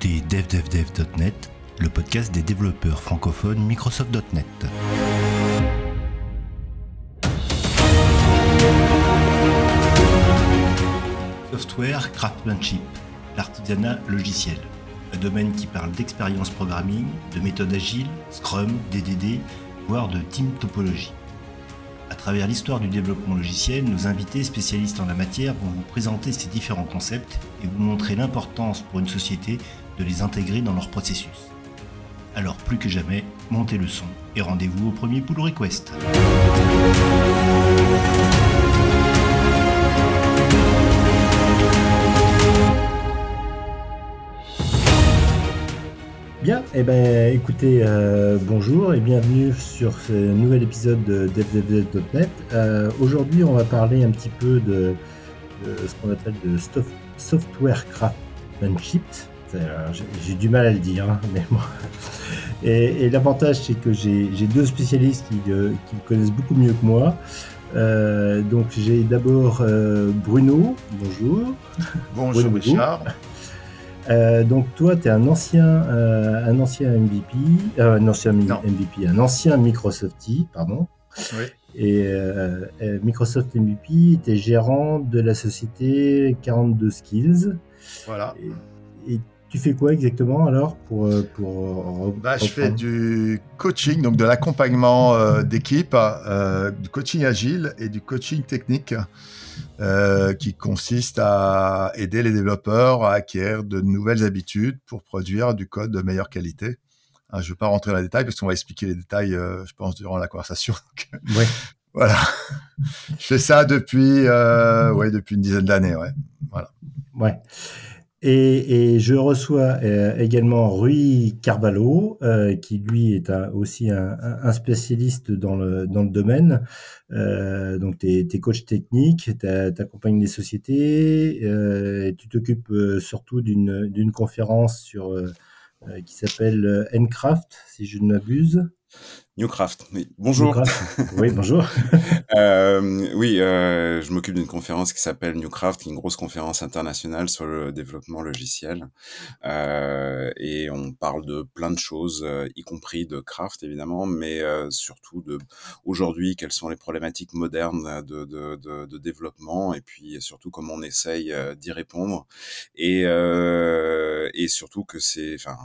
devdevdev.net, le podcast des développeurs francophones Microsoft.net. Software craftsmanship, l'artisanat logiciel. Un domaine qui parle d'expérience programming, de méthode agile, Scrum, DDD, voire de team topologie. À travers l'histoire du développement logiciel, nos invités spécialistes en la matière vont vous présenter ces différents concepts et vous montrer l'importance pour une société de les intégrer dans leur processus. Alors plus que jamais, montez le son et rendez-vous au premier pull request. Bien, eh ben, écoutez, euh, bonjour et bienvenue sur ce nouvel épisode de DevDevDev.net. Euh, Aujourd'hui, on va parler un petit peu de, ce qu'on appelle de soft- software craftsmanship. Euh, J'ai du mal à le dire, hein, mais bon. Et, et l'avantage, c'est que j'ai deux spécialistes qui, le- qui le connaissent beaucoup mieux que moi. Euh, donc, j'ai d'abord euh, Bruno, bonjour. Bonjour Bonjour. Richard. Euh, donc toi, tu es un ancien, euh, un ancien MVP, euh, un ancien Non. MVP, un ancien Microsoftie, pardon. Oui. Et euh, euh, Microsoft MVP était gérant de la société 42 Skills. Voilà. Et, et tu fais quoi exactement alors pour euh, pour euh, Bah, je fais du coaching, donc de l'accompagnement euh, d'équipe, euh, du coaching agile et du coaching technique euh, qui consiste à aider les développeurs à acquérir de nouvelles habitudes pour produire du code de meilleure qualité. Hein, je ne vais pas rentrer dans les détails parce qu'on va expliquer les détails, je pense, durant la conversation. Ouais. voilà. Je fais ça depuis, ouais, depuis une dizaine d'années. Ouais. Ouais. Et, et je reçois euh, également Rui Carvalho, euh, qui lui est un- aussi un, un- spécialiste dans le, dans le domaine. Euh, donc, tu es, coach technique, tu accompagnes des sociétés, euh, tu t'occupes euh, surtout d'une conférence sur, euh, qui s'appelle euh, Ncraft, si je ne m'abuse. Newcraft, oui. Bonjour. Newcraft. Oui, bonjour. Euh, oui, euh, je m'occupe d'une conférence qui s'appelle Newcraft, qui est une grosse conférence internationale sur le développement logiciel. Euh, et on parle de plein de choses, y compris de craft évidemment, mais surtout de aujourd'hui quelles sont les problématiques modernes de, de, de, de développement et puis surtout comment on essaye d'y répondre. Et, et surtout que c'est, enfin,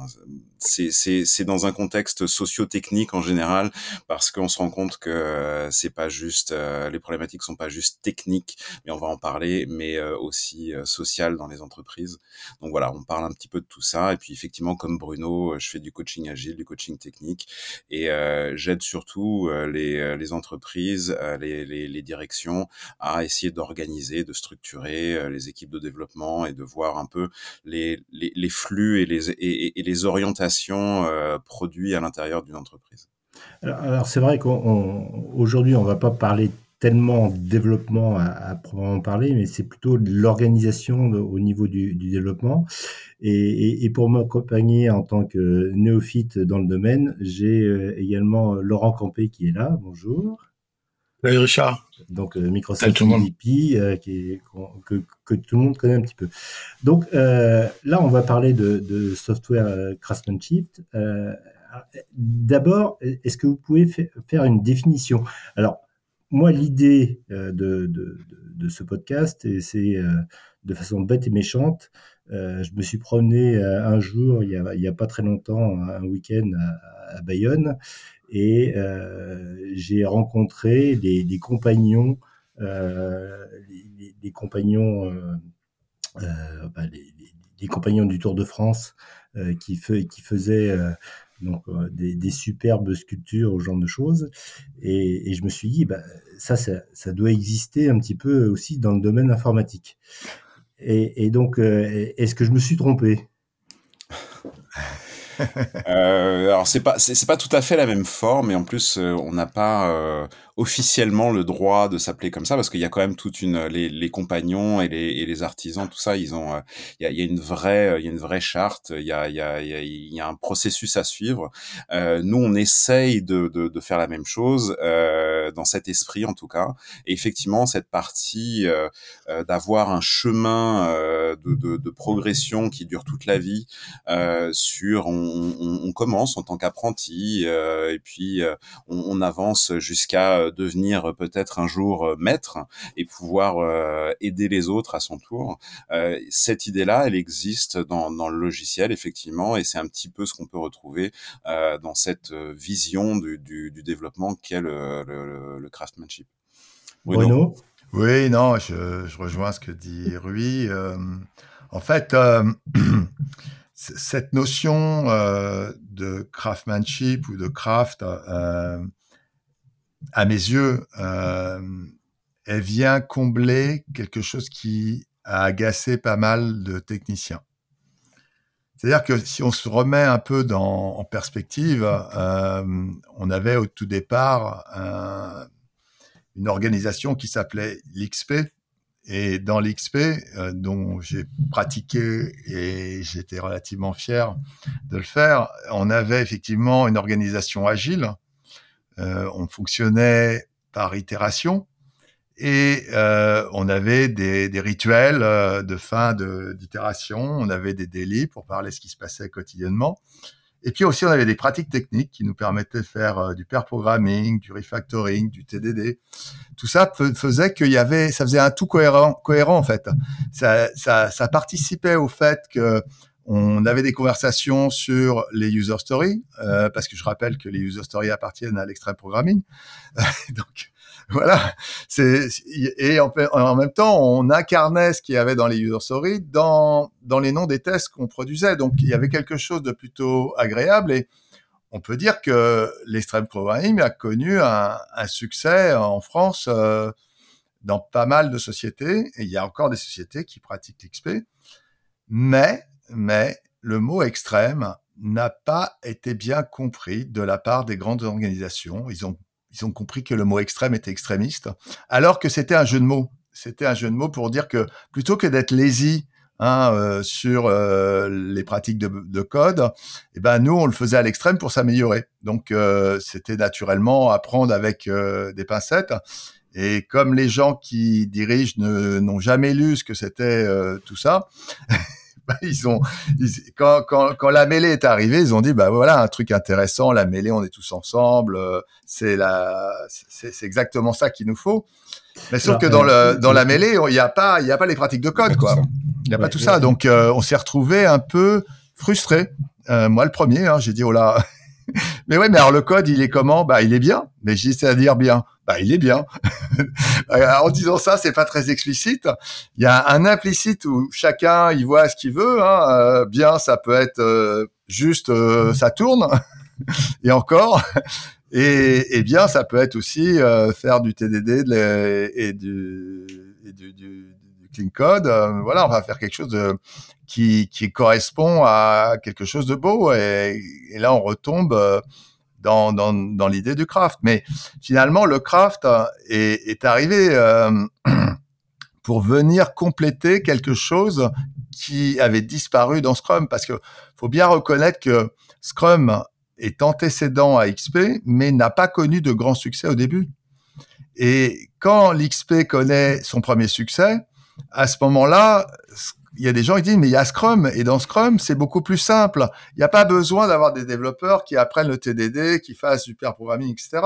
c'est, c'est, c'est dans un contexte socio-technique en général parce qu'on se rend compte que euh, c'est pas juste euh, les problématiques sont pas juste techniques mais on va en parler mais euh, aussi sociales dans les entreprises. Donc voilà on parle un petit peu de tout ça et puis effectivement comme Bruno je fais du coaching agile du coaching technique et j'aide surtout les, les entreprises les, les, les directions à essayer d'organiser de structurer les équipes de développement et de voir un peu les, les, les flux et les, et, et les orientations euh, produits à l'intérieur d'une entreprise Alors, c'est vrai qu'aujourd'hui, on ne va pas parler tellement développement à, proprement parler, mais c'est plutôt l'organisation au niveau du, développement. Et, pour m'accompagner en tant que néophyte dans le domaine, j'ai euh, également Laurent Campé qui est là. Bonjour. Salut Richard. Donc euh, Microsoft. MVP, euh, qui est- que, que tout le monde connaît un petit peu. Donc euh, là, on va parler de, de software craftsmanship. D'abord, est-ce que vous pouvez fa- faire une définition? Alors, moi, l'idée de, de, ce podcast, et c'est de façon bête et méchante, euh, je me suis promené euh, un jour, il y a, pas très longtemps, un week-end à, Bayonne, et euh, j'ai rencontré des, des compagnons, les compagnons, bah, compagnons du Tour de France qui, faisaient donc des, des superbes sculptures, ce genre de choses. Et, je me suis dit, bah, ça doit exister un petit peu aussi dans le domaine informatique. Et, donc, euh, est-ce que je me suis trompé Euh, alors c'est pas pas tout à fait la même forme et en plus euh, on n'a pas officiellement le droit de s'appeler comme ça parce qu'il y a quand même toute une les, compagnons et les, artisans tout ça ils ont il y, a, une vraie y a une vraie charte il y a y a il y a, un processus à suivre. Nous on essaye de, faire la même chose dans cet esprit en tout cas. Et effectivement, cette partie d'avoir un chemin de, de, de, progression qui dure toute la vie sur on, on, on, commence en tant qu'apprenti et puis on, on, avance jusqu'à devenir peut-être un jour maître et pouvoir aider les autres à son tour. cette idée-là, elle existe dans, dans le logiciel effectivement et c'est un petit peu ce qu'on peut retrouver euh, dans cette euh, vision du, du, du développement qu'est le, le, le, craftsmanship. Bruno, Oui, non, je, je, rejoins ce que dit Rui. Euh, en fait, euh, cette notion euh, de craftsmanship ou de craft, euh, à mes yeux, elle vient combler quelque chose qui a agacé pas mal de techniciens. C'est-à-dire que si on se remet un peu dans, en perspective, euh, on avait au tout départ un, une organisation qui s'appelait l'XP. Et dans l'XP, euh, dont j'ai pratiqué et j'étais relativement fier de le faire, on avait effectivement une organisation agile. Euh, on fonctionnait par itération et euh, on avait des, des rituels euh, de fin d'itération, on avait des délits pour parler ce qui se passait quotidiennement. Et puis aussi, on avait des pratiques techniques qui nous permettaient de faire euh, du pair programming, du refactoring, du TDD. Tout ça faisait qu'il y avait, ça faisait un tout cohérent, cohérent en fait. Ça, ça, ça participait au fait que on avait des conversations sur les user stories, euh, parce que je rappelle que les user stories appartiennent à l'extreme programming. Donc, voilà. Et en, même temps, on incarnait ce qu'il y avait dans les user stories dans dans les noms des tests qu'on produisait. Donc il y avait quelque chose de plutôt agréable et on peut dire que l'extreme programming a connu un, un, succès en France euh, dans pas mal de sociétés et il y a encore des sociétés qui pratiquent l'XP, mais mais le mot extrême n'a pas été bien compris de la part des grandes organisations. Ils ont ils ont compris que le mot extrême était extrémiste, alors que c'était un jeu de mots. C'était un jeu de mots pour dire que plutôt que d'être lazy hein, euh, sur euh, les pratiques de, de code, eh ben nous on le faisait à l'extrême pour s'améliorer. Donc euh, c'était naturellement apprendre avec des pincettes. Et comme les gens qui dirigent n'ont jamais lu ce que c'était tout ça, bah, ils ont, ils, quand, quand, quand, la mêlée est arrivée, ils ont dit, bah voilà, un truc intéressant, la mêlée, on est tous ensemble, euh, c'est la, c'est exactement ça qu'il nous faut. Mais sauf Alors, que dans euh, le, dans la mêlée, il n'y a pas, il y a pas les pratiques de code, quoi. Il n'y a ouais, pas tout ouais, ça. Donc, euh, on s'est retrouvé un peu frustré. Euh, moi, le premier, hein, j'ai dit, oh là. Mais ouais, mais alors le code, il est comment? Bah, il est bien. Mais j'ai à dire bien. Bah, il est bien. en disant ça, c'est pas très explicite. Il y a un implicite où chacun il voit ce qu'il veut. Hein. Euh, bien, ça peut être euh, juste euh, ça tourne et encore. Et, et, bien, ça peut être aussi euh, faire du TDD de et, du, et du, du, du, clean code. Euh, voilà, on va faire quelque chose de, qui, correspond à quelque chose de beau. Et, là, on retombe euh, dans, dans, l'idée du craft. Mais finalement, le craft est, est arrivé euh, pour venir compléter quelque chose qui avait disparu dans Scrum. Parce que faut bien reconnaître que Scrum est antécédent à XP, mais n'a pas connu de grand succès au début. Et quand l'XP connaît son premier succès, à ce moment-là, il y a des gens qui disent mais il y a Scrum et dans Scrum c'est beaucoup plus simple. Il n'y a pas besoin d'avoir des développeurs qui apprennent le TDD, qui fassent du pair programming, etc.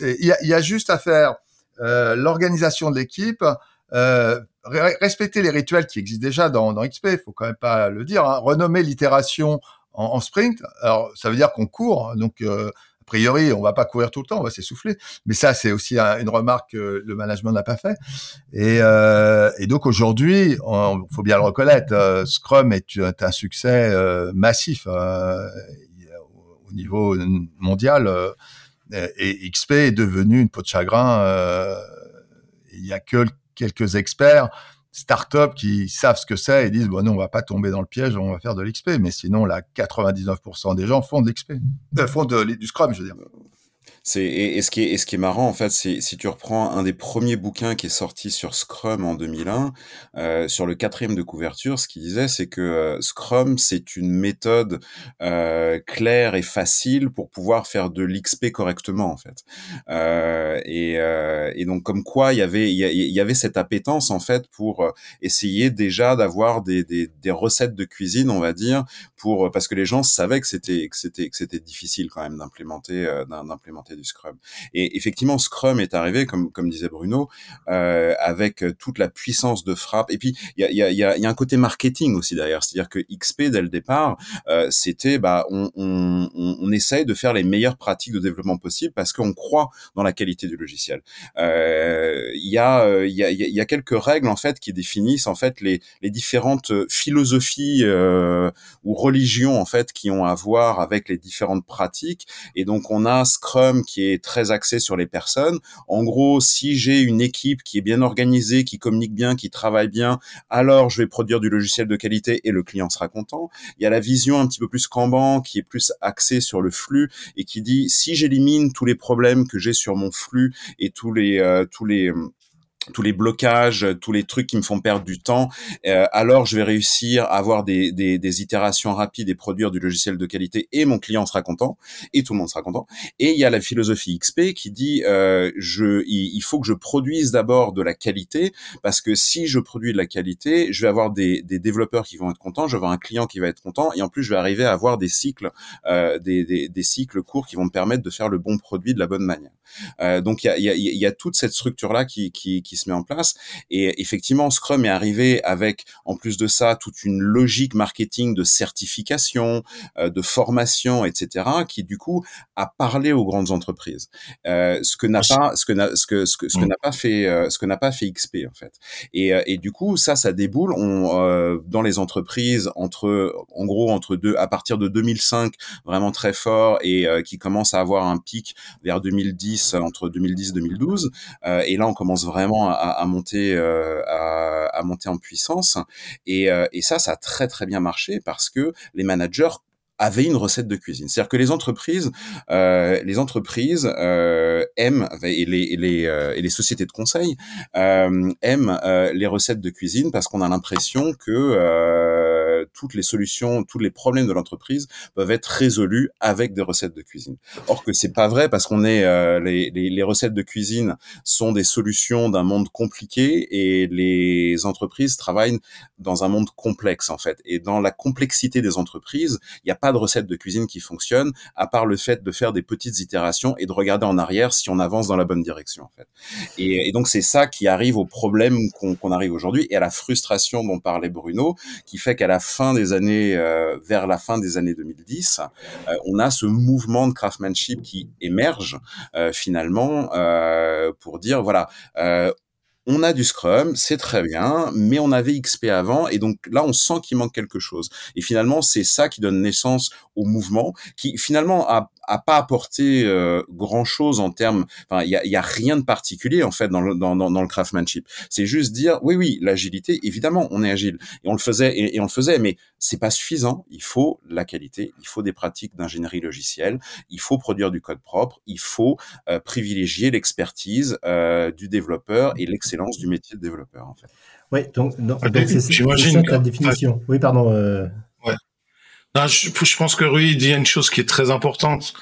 Il y a, juste à faire euh, l'organisation de l'équipe, euh, respecter les rituels qui existent déjà dans, XP. Il faut quand même pas le dire. Hein, renommer l'itération en, sprint. Alors ça veut dire qu'on court, donc euh, priori, on va pas courir tout le temps, on va s'essouffler. Mais ça, c'est aussi un, une remarque que le management n'a pas fait. Et, euh, donc aujourd'hui, il faut bien le reconnaître, euh, Scrum est, un succès euh, massif euh, au niveau mondial. Et XP est devenu une peau de chagrin. Il y a que quelques experts startups qui savent ce que c'est et disent bon non on va pas tomber dans le piège on va faire de l'XP mais sinon là 99% des gens font de l'XP euh, font du Scrum je veux dire C'est et, ce qui est marrant en fait, c'est si tu reprends un des premiers bouquins qui est sorti sur Scrum en 2001, euh, sur le quatrième de couverture, ce qu'il disait, c'est que euh, Scrum c'est une méthode euh, claire et facile pour pouvoir faire de l'XP correctement en fait. Et, donc comme quoi il y avait cette appétence en fait pour essayer déjà d'avoir des, recettes de cuisine, on va dire, pour parce que les gens savaient que c'était difficile quand même d'implémenter Scrum. Et effectivement, Scrum est arrivé, comme comme disait Bruno, euh, avec toute la puissance de frappe. Et puis il y a, y, a, y, y a un côté marketing aussi derrière, c'est-à-dire que XP dès le départ, euh, c'était bah on, on, essaye de faire les meilleures pratiques de développement possibles parce qu'on croit dans la qualité du logiciel. Euh, il y a y a, y a quelques règles en fait qui définissent en fait les, les différentes philosophies ou religions en fait qui ont à voir avec les différentes pratiques. Et donc on a Scrum qui est très axé sur les personnes. En gros, si j'ai une équipe qui est bien organisée, qui communique bien, qui travaille bien, alors je vais produire du logiciel de qualité et le client sera content. Il y a la vision un petit peu plus Kanban qui est plus axée sur le flux et qui dit si j'élimine tous les problèmes que j'ai sur mon flux et tous les euh, tous les tous les blocages, tous les trucs qui me font perdre du temps, euh, alors je vais réussir à avoir des, des, des, itérations rapides et produire du logiciel de qualité et mon client sera content et tout le monde sera content. Et il y a la philosophie XP qui dit euh, je, il, faut que je produise d'abord de la qualité parce que si je produis de la qualité, je vais avoir des, des, développeurs qui vont être contents, je vais avoir un client qui va être content et en plus je vais arriver à avoir des cycles, euh, des, cycles courts qui vont me permettre de faire le bon produit de la bonne manière. Euh, donc il y a, y, a, y a toute cette structure là qui, qui se met en place. Et effectivement, Scrum est arrivé avec, en plus de ça, toute une logique marketing de certification, euh, de formation, etc., qui du coup a parlé aux grandes entreprises. Euh, ce que n'a pas, ce que n'a, ce que, ce que, ce que n'a pas fait, euh, ce que n'a pas fait XP en fait. Et, et du coup, ça, ça déboule on, dans les entreprises entre, en gros, entre deux, à partir de 2005, vraiment très fort et qui commence à avoir un pic vers 2010, entre 2010 et 2012. et là, on commence vraiment à, monter euh, à, monter en puissance et, euh, et ça ça a très très bien marché parce que les managers avaient une recette de cuisine. C'est-à-dire que les entreprises, euh, les entreprises aiment et les, et les, sociétés de conseil aiment les recettes de cuisine parce qu'on a l'impression que toutes les solutions, tous les problèmes de l'entreprise peuvent être résolus avec des recettes de cuisine. Or que c'est pas vrai parce qu'on est les, les, recettes de cuisine sont des solutions d'un monde compliqué et les entreprises travaillent dans un monde complexe en fait. Et dans la complexité des entreprises, il n'y a pas de recette de cuisine qui fonctionne, à part le fait de faire des petites itérations et de regarder en arrière si on avance dans la bonne direction. En fait. et, donc c'est ça qui arrive au problème qu'on qu arrive aujourd'hui et à la frustration dont parlait Bruno, qui fait qu'à la fin des années, euh, vers la fin des années 2010, euh, on a ce mouvement de craftsmanship qui émerge euh, finalement pour dire voilà on a du Scrum, c'est très bien, mais on avait XP avant, et donc là, on sent qu'il manque quelque chose. Et finalement, c'est ça qui donne naissance au mouvement, qui finalement a, pas apporté euh, grand chose en termes. Enfin, il y a, rien de particulier en fait dans le craftsmanship. C'est juste dire oui oui l'agilité. Évidemment, on est agile et on le faisait et on le faisait, mais c'est pas suffisant. Il faut la qualité, il faut des pratiques d'ingénierie logicielle, il faut produire du code propre, il faut euh, privilégier l'expertise euh, du développeur et l'excellence du métier de développeur en fait. Oui, donc, c'est ça ta définition. Oui, pardon. Euh... Ouais. Non, je, je, pense que Rui dit une chose qui est très importante,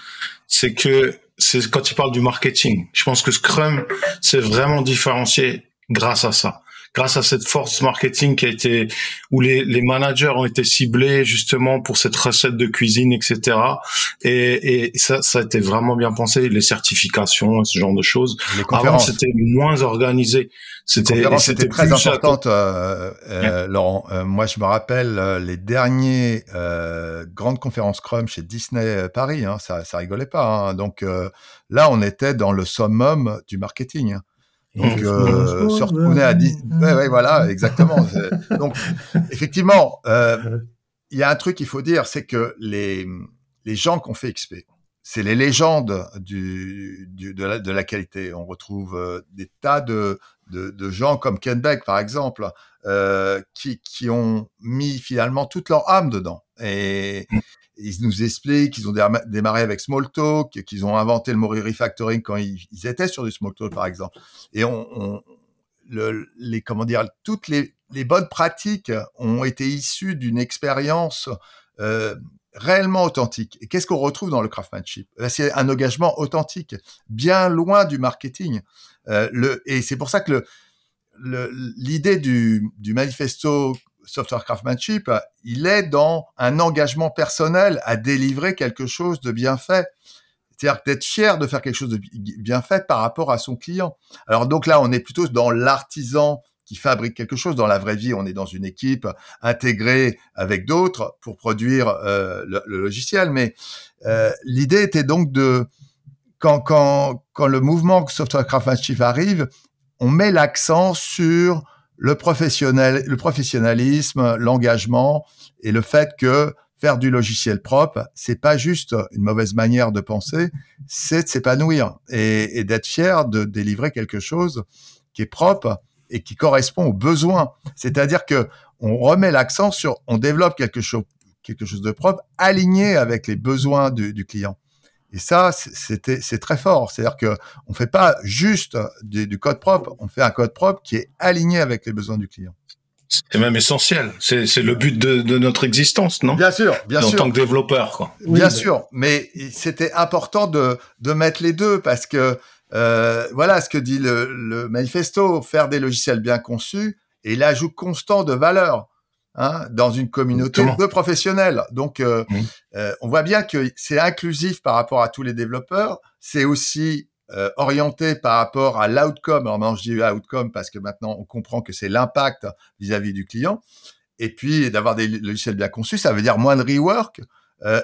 c'est que c'est quand il parle du marketing. Je pense que Scrum c'est vraiment différencié grâce à ça grâce à cette force marketing qui a été où les, les managers ont été ciblés justement pour cette recette de cuisine, etc. Et, et ça, ça a été vraiment bien pensé, les certifications, ce genre de choses. Les Avant, c'était moins organisé. C'était c'était très importante, euh, euh, Laurent. Euh, moi, je me rappelle les derniers euh, grandes conférences Scrum chez Disney Paris. Hein, ça, ça rigolait pas. Hein. Donc là, on était dans le summum du marketing. Hein. Donc, euh, se retourner à 10. Ouais, ouais, voilà, exactement. Donc, effectivement, euh, il y a un truc qu'il faut dire, c'est que les, les gens qui ont fait XP, c'est les légendes du, du, de, la, de la qualité. On retrouve euh, des tas de, de, de, gens comme Ken Beck, par exemple, qui, qui ont mis finalement toute leur âme dedans. Et, ils nous expliquent qu'ils ont démarré avec Smalltalk, qu'ils ont inventé le mot refactoring quand ils, étaient sur du Smalltalk, par exemple. Et les, comment dire, toutes les, bonnes pratiques ont été issues d'une expérience euh, réellement authentique. Et qu'est-ce qu'on retrouve dans le craftsmanship? Ben, C'est un engagement authentique, bien loin du marketing. Euh, et c'est pour ça que l'idée du, du manifesto software craftsmanship, il est dans un engagement personnel à délivrer quelque chose de bien fait. C'est-à-dire d'être fier de faire quelque chose de bien fait par rapport à son client. Alors donc là, on est plutôt dans l'artisan qui fabrique quelque chose. Dans la vraie vie, on est dans une équipe intégrée avec d'autres pour produire euh, le, logiciel. Mais euh, l'idée était donc de quand, quand, quand le mouvement software craftsmanship arrive, on met l'accent sur le professionnel, le professionnalisme, l'engagement et le fait que faire du logiciel propre, c'est pas juste une mauvaise manière de penser, c'est de s'épanouir et, d'être fier de délivrer quelque chose qui est propre et qui correspond aux besoins. C'est-à-dire que on remet l'accent sur, on développe quelque chose, quelque chose de propre, aligné avec les besoins du client. Et ça, c'était, c'est très fort. C'est-à-dire que on fait pas juste du, code propre, on fait un code propre qui est aligné avec les besoins du client. C'est même essentiel. C'est, c'est le but de, de, notre existence, non? Bien sûr, bien sûr. En tant que développeur, quoi. bien sûr, mais c'était important de, de mettre les deux parce que euh, voilà ce que dit le, le manifesto faire des logiciels bien conçus et l'ajout constant de valeur. Hein, dans une communauté de professionnels. Donc, euh, euh, on voit bien que c'est inclusif par rapport à tous les développeurs. C'est aussi euh, orienté par rapport à l'outcome. Alors maintenant, je dis outcome parce que maintenant, on comprend que c'est l'impact vis-à-vis du client. Et puis, d'avoir des logiciels bien conçus, ça veut dire moins de rework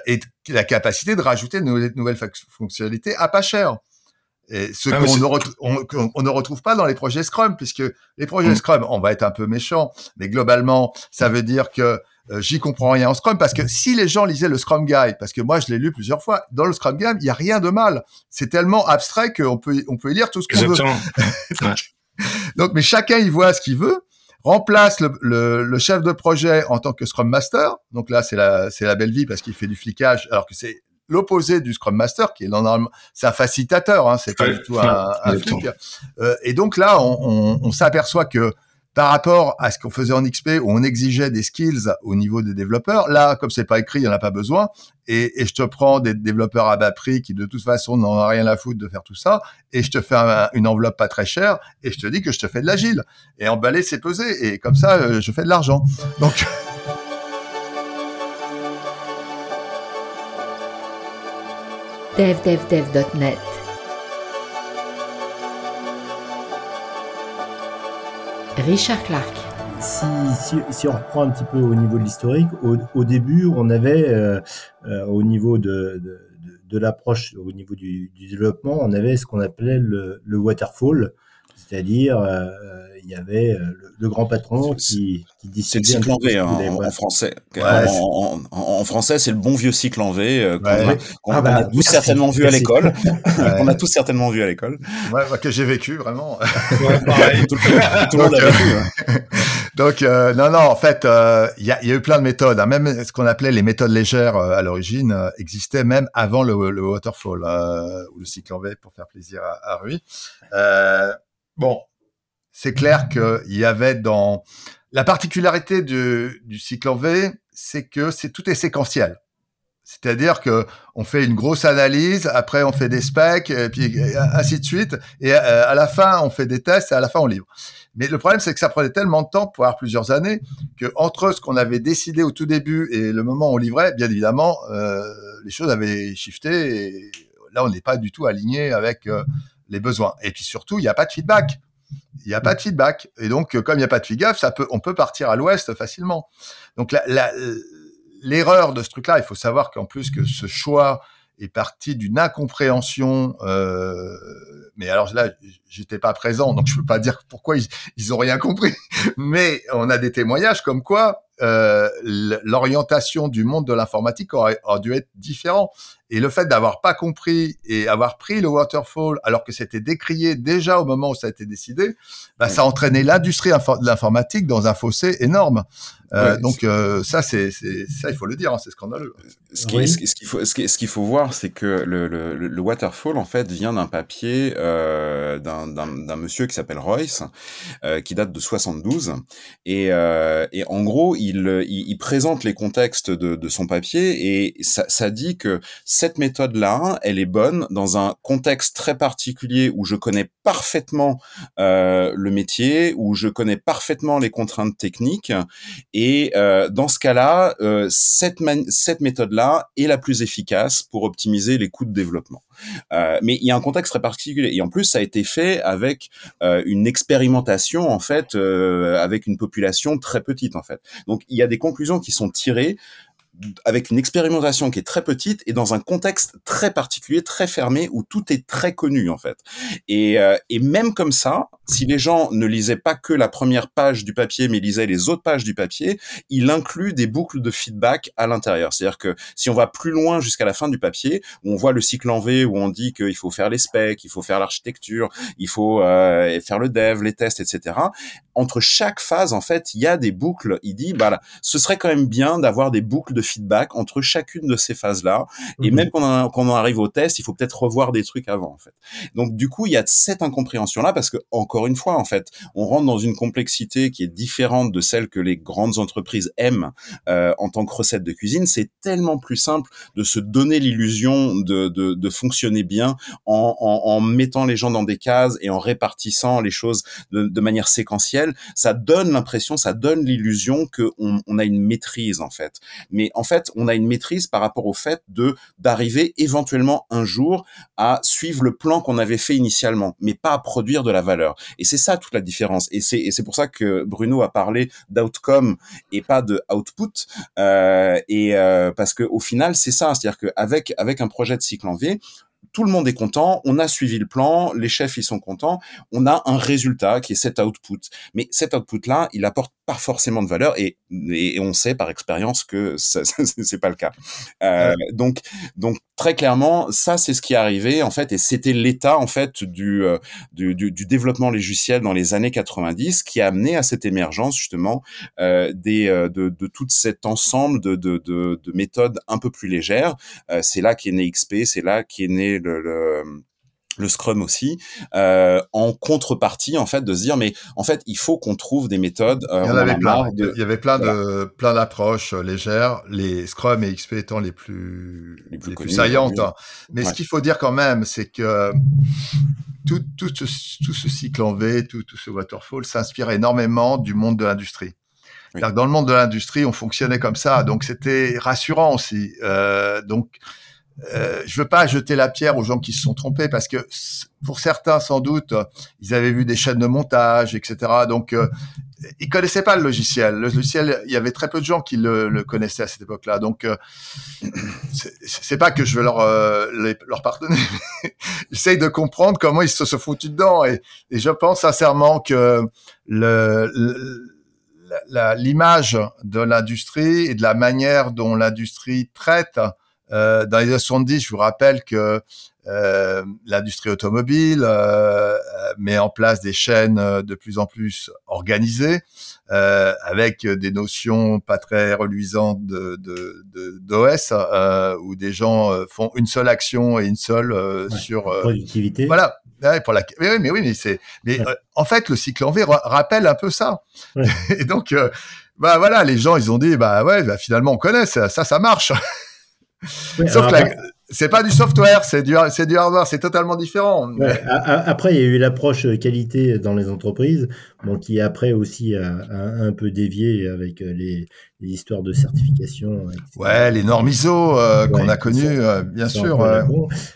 et la capacité de rajouter de nouvelles, nouvelles fonctionnalités à pas cher. Et ce ah, qu'on ne, on, ne, retrouve pas dans les projets Scrum, puisque les projets mm. Scrum, on va être un peu méchant, mais globalement, ça veut dire que euh, j'y comprends rien en Scrum, parce que si les gens lisaient le Scrum Guide, parce que moi je l'ai lu plusieurs fois, dans le Scrum Guide, il y a rien de mal. C'est tellement abstrait qu'on peut, on peut y lire tout ce qu'on veut. donc, donc, mais chacun y voit ce qu'il veut remplace le, le, le, chef de projet en tant que Scrum Master. Donc là, c'est la, c'est la belle vie parce qu'il fait du flicage, alors que c'est l'opposé du Scrum Master, qui est normalement, c'est un facilitateur, hein, c'est pas du tout un, un flic. Euh, et donc là, on, on, on s'aperçoit que par rapport à ce qu'on faisait en XP où on exigeait des skills au niveau des développeurs, là, comme c'est pas écrit, il y en a pas besoin. Et, et, je te prends des développeurs à bas prix qui de toute façon n'en ont rien à foutre de faire tout ça, et je te fais une enveloppe pas très chère, et je te dis que je te fais de l'agile. Et emballer, c'est peser, et comme ça, euh, je fais de l'argent. Donc devdevdev.net. Richard Clark. Si, on reprend un petit peu au niveau de l'historique, au, début, on avait, euh, euh, au niveau de, de, l'approche, au niveau du, développement, on avait ce qu'on appelait le waterfall, c'est-à-dire euh, il y avait euh, le, grand patron qui, qui décidait. C'est le cycle en V hein, en, français. en, en, français, c'est le bon vieux cycle en V qu'on a, tous certainement vu à l'école. qu'on a tous certainement vu à l'école. Ouais, que j'ai vécu vraiment. pareil, tout, le monde a vécu. Hein. Donc euh, non, non, en fait, euh, il y, a, y, a, eu plein de méthodes. Hein. Même ce qu'on appelait les méthodes légères à l'origine existaient même avant le, le waterfall ou le cycle en V pour faire plaisir à, à Rui. Bon, c'est clair qu'il y avait dans la particularité du, cycle en V, c'est que c'est tout est séquentiel. C'est-à-dire que on fait une grosse analyse, après on fait des specs, et puis ainsi de suite, et euh, à la fin on fait des tests, et à la fin on livre. Mais le problème c'est que ça prenait tellement de temps, pour avoir plusieurs années, que entre ce qu'on avait décidé au tout début et le moment où on livrait, bien évidemment, euh, les choses avaient shifté, et là on n'est pas du tout aligné avec euh, les besoins. Et puis surtout, il n'y a pas de feedback il n'y a pas de feedback. Et donc, euh, comme il n'y a pas de feedback, ça peut, on peut partir à l'ouest facilement. Donc, l'erreur de ce truc-là, il faut savoir qu'en plus que ce choix est parti d'une incompréhension. Euh, mais alors là, j'étais pas présent, donc je peux pas dire pourquoi ils, ont rien compris. Mais on a des témoignages comme quoi euh, l'orientation du monde de l'informatique aurait, aurait, dû être différent. Et le fait d'avoir pas compris et avoir pris le waterfall alors que c'était décrié déjà au moment où ça a été décidé, bah, ça a entraîné l'industrie de l'informatique dans un fossé énorme. Euh, donc euh, ça, c'est ça, il faut le dire, hein, c'est scandaleux. Ce qu'il ce faut, ce qu'il faut voir, c'est que le, le, le, waterfall en fait vient d'un papier euh, d'un monsieur qui s'appelle Royce, euh, qui date de 72, et, euh, et en gros, il, il, il, présente les contextes de, de son papier et ça, ça dit que cette méthode-là, elle est bonne dans un contexte très particulier où je connais parfaitement le métier, où je connais parfaitement les contraintes techniques et euh, dans ce cas-là, euh, cette, cette méthode-là est la plus efficace pour optimiser les coûts de développement. Euh, mais il y a un contexte très particulier. Et en plus, ça a été fait avec euh, une expérimentation, en fait, euh, avec une population très petite, en fait. Donc, il y a des conclusions qui sont tirées avec une expérimentation qui est très petite et dans un contexte très particulier, très fermé, où tout est très connu en fait. Et, euh, et même comme ça, si les gens ne lisaient pas que la première page du papier, mais lisaient les autres pages du papier, il inclut des boucles de feedback à l'intérieur. C'est-à-dire que si on va plus loin jusqu'à la fin du papier, où on voit le cycle en V, où on dit qu'il faut faire les specs, il faut faire l'architecture, il faut euh, faire le dev, les tests, etc. Entre chaque phase, en fait, il y a des boucles. Il dit, bah, ce serait quand même bien d'avoir des boucles de feedback entre chacune de ces phases-là. Et mhm. même quand on, quand on, arrive au test, il faut peut-être revoir des trucs avant, en fait. Donc, du coup, il y a cette incompréhension-là parce que, encore une fois, en fait, on rentre dans une complexité qui est différente de celle que les grandes entreprises aiment euh, en tant que recette de cuisine. C'est tellement plus simple de se donner l'illusion de, de, de, fonctionner bien en, en, en, mettant les gens dans des cases et en répartissant les choses de, de manière séquentielle. Ça donne l'impression, ça donne l'illusion qu'on on a une maîtrise, en fait. Mais en fait, on a une maîtrise par rapport au fait de d'arriver éventuellement un jour à suivre le plan qu'on avait fait initialement, mais pas à produire de la valeur. Et c'est ça toute la différence. Et c'est c'est pour ça que Bruno a parlé d'outcome et pas de output. Euh, et euh, parce que au final, c'est ça, c'est-à-dire qu'avec avec un projet de cycle en V, tout le monde est content, on a suivi le plan, les chefs ils sont contents, on a un résultat qui est cet output. Mais cet output là, il apporte pas forcément de valeur et, et on sait par expérience que c'est pas le cas. Euh, donc donc très clairement, ça c'est ce qui est arrivé en fait et c'était l'état en fait du, euh, du, développement logiciel dans les années 90 qui a amené à cette émergence justement euh, des euh, de, de tout cet ensemble de, de, de, de méthodes un peu plus légères. Euh, c'est là qu'est né XP, c'est là qu'est né le le Scrum aussi, euh, en contrepartie en fait de se dire mais en fait il faut qu'on trouve des méthodes. Euh, il y en avait plein. Il y avait plein de plein d'approches euh, légères, les Scrum et XP étant les plus les plus, saillantes. Mais ce qu'il faut dire quand même, c'est que tout, tout, ce, tout ce cycle en V, tout, tout ce waterfall s'inspire énormément du monde de l'industrie. Dans le monde de l'industrie, on fonctionnait comme ça, donc c'était rassurant aussi. Euh, donc euh, je veux pas jeter la pierre aux gens qui se sont trompés parce que pour certains, sans doute, ils avaient vu des chaînes de montage, etc. Donc, euh, ils connaissaient pas le logiciel. Le logiciel, il y avait très peu de gens qui le, le connaissaient à cette époque-là. Donc, euh, c'est pas que je veux leur euh, leur pardonner. J'essaye de comprendre comment ils se sont foutus dedans. Et, et je pense sincèrement que le, l'image de l'industrie et de la manière dont l'industrie traite euh, dans les années 70, je vous rappelle que euh, l'industrie automobile euh, met en place des chaînes de plus en plus organisées, avec des notions pas très reluisantes de d'OS, de, euh, où des gens font une seule action et une seule sur productivité. Voilà. pour la... Mais oui, mais oui, mais c'est. Mais en fait, le cycle en V rappelle un peu ça. et donc, bah voilà, les gens, ils ont dit, bah ouais, bah, finalement, on connaît ça, ça, ça marche. Sauf que c'est pas du software, c'est du, c'est du hardware, c'est totalement différent. Après, il y a eu l'approche qualité dans les entreprises, bon, qui après aussi a, un peu dévié avec les, les histoires de certification. Ouais, les normes ISO euh, qu'on a connues, euh, bien sûr.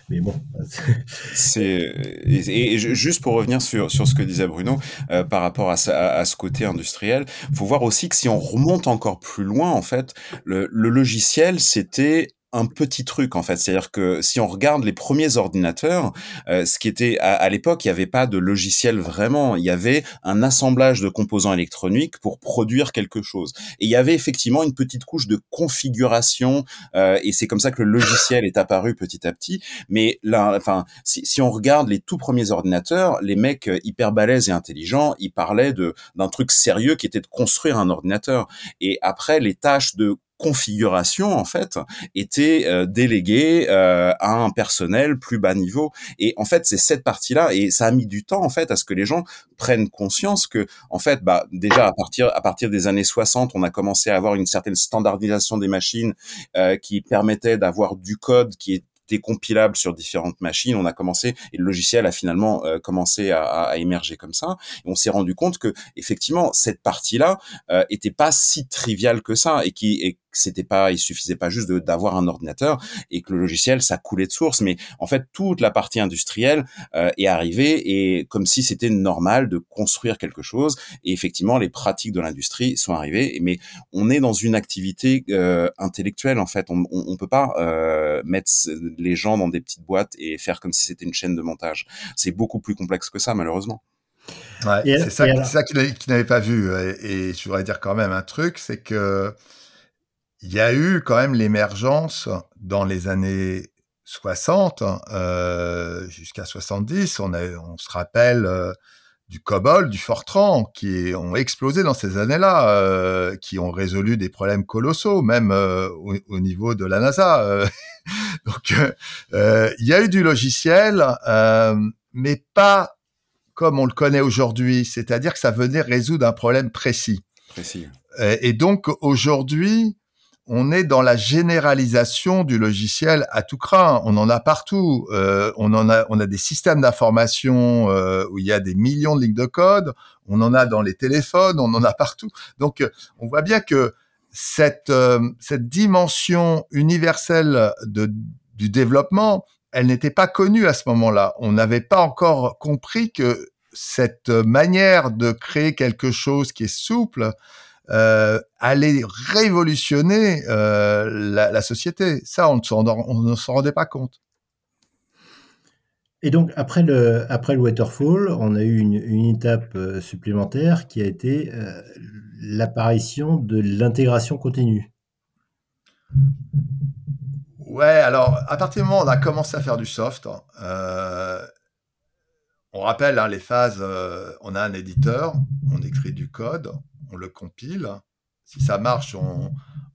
mais bon. c'est et, juste pour revenir sur sur ce que disait Bruno euh, par rapport à, à, ce côté industriel, faut voir aussi que si on remonte encore plus loin, en fait, le, le logiciel c'était un petit truc en fait, c'est-à-dire que si on regarde les premiers ordinateurs, euh, ce qui était à, l'époque, il n'y avait pas de logiciel vraiment, il y avait un assemblage de composants électroniques pour produire quelque chose. Et il y avait effectivement une petite couche de configuration, euh, et c'est comme ça que le logiciel est apparu petit à petit. Mais là, enfin, si, si, on regarde les tout premiers ordinateurs, les mecs euh, hyper balèzes et intelligents, ils parlaient de d'un truc sérieux qui était de construire un ordinateur. Et après, les tâches de configuration en fait était euh, déléguée euh, à un personnel plus bas niveau et en fait c'est cette partie là et ça a mis du temps en fait à ce que les gens prennent conscience que en fait bah déjà à partir à partir des années 60 on a commencé à avoir une certaine standardisation des machines euh, qui permettait d'avoir du code qui est compilable sur différentes machines. On a commencé et le logiciel a finalement euh, commencé à, à, émerger comme ça. Et on s'est rendu compte que effectivement cette partie-là euh, était pas si triviale que ça et qui et c'était pas, il suffisait pas juste d'avoir un ordinateur et que le logiciel ça coulait de source, mais en fait toute la partie industrielle euh, est arrivée et comme si c'était normal de construire quelque chose. Et effectivement, les pratiques de l'industrie sont arrivées, mais on est dans une activité euh, intellectuelle en fait. On, on, on peut pas euh, mettre les gens dans des petites boîtes et faire comme si c'était une chaîne de montage. C'est beaucoup plus complexe que ça, malheureusement. Ouais, c'est ça, ça qu'il n'avait pas vu. Et, et je voudrais dire quand même un truc, c'est que il y a eu quand même l'émergence dans les années 60 euh, jusqu'à 70. On, a, on se rappelle euh, du COBOL, du Fortran, qui ont explosé dans ces années-là, euh, qui ont résolu des problèmes colossaux, même au, au, niveau de la NASA. Donc, il y a eu du logiciel, mais pas comme on le connaît aujourd'hui, c'est-à-dire que ça venait résoudre un problème précis. Précis. Et donc aujourd'hui, on est dans la généralisation du logiciel à tout craint. On en a partout. Euh, on en a, on a des systèmes d'information euh, où il y a des millions de lignes de code. On en a dans les téléphones. On en a partout. Donc, euh, on voit bien que cette cette dimension universelle du développement, elle n'était pas connue à ce moment-là. On n'avait pas encore compris que cette manière de créer quelque chose qui est souple, euh, allait révolutionner euh, la, la, société. Ça, on ne s'en rendait pas compte. Et donc, après le, après le waterfall, on a eu une, une étape euh, supplémentaire qui a été euh, l'apparition de l'intégration continue. Ouais, alors, à partir du moment où on a commencé à faire du soft, euh, on rappelle hein, les phases, euh, on a un éditeur, on écrit du code, on le compile. Si ça marche, on,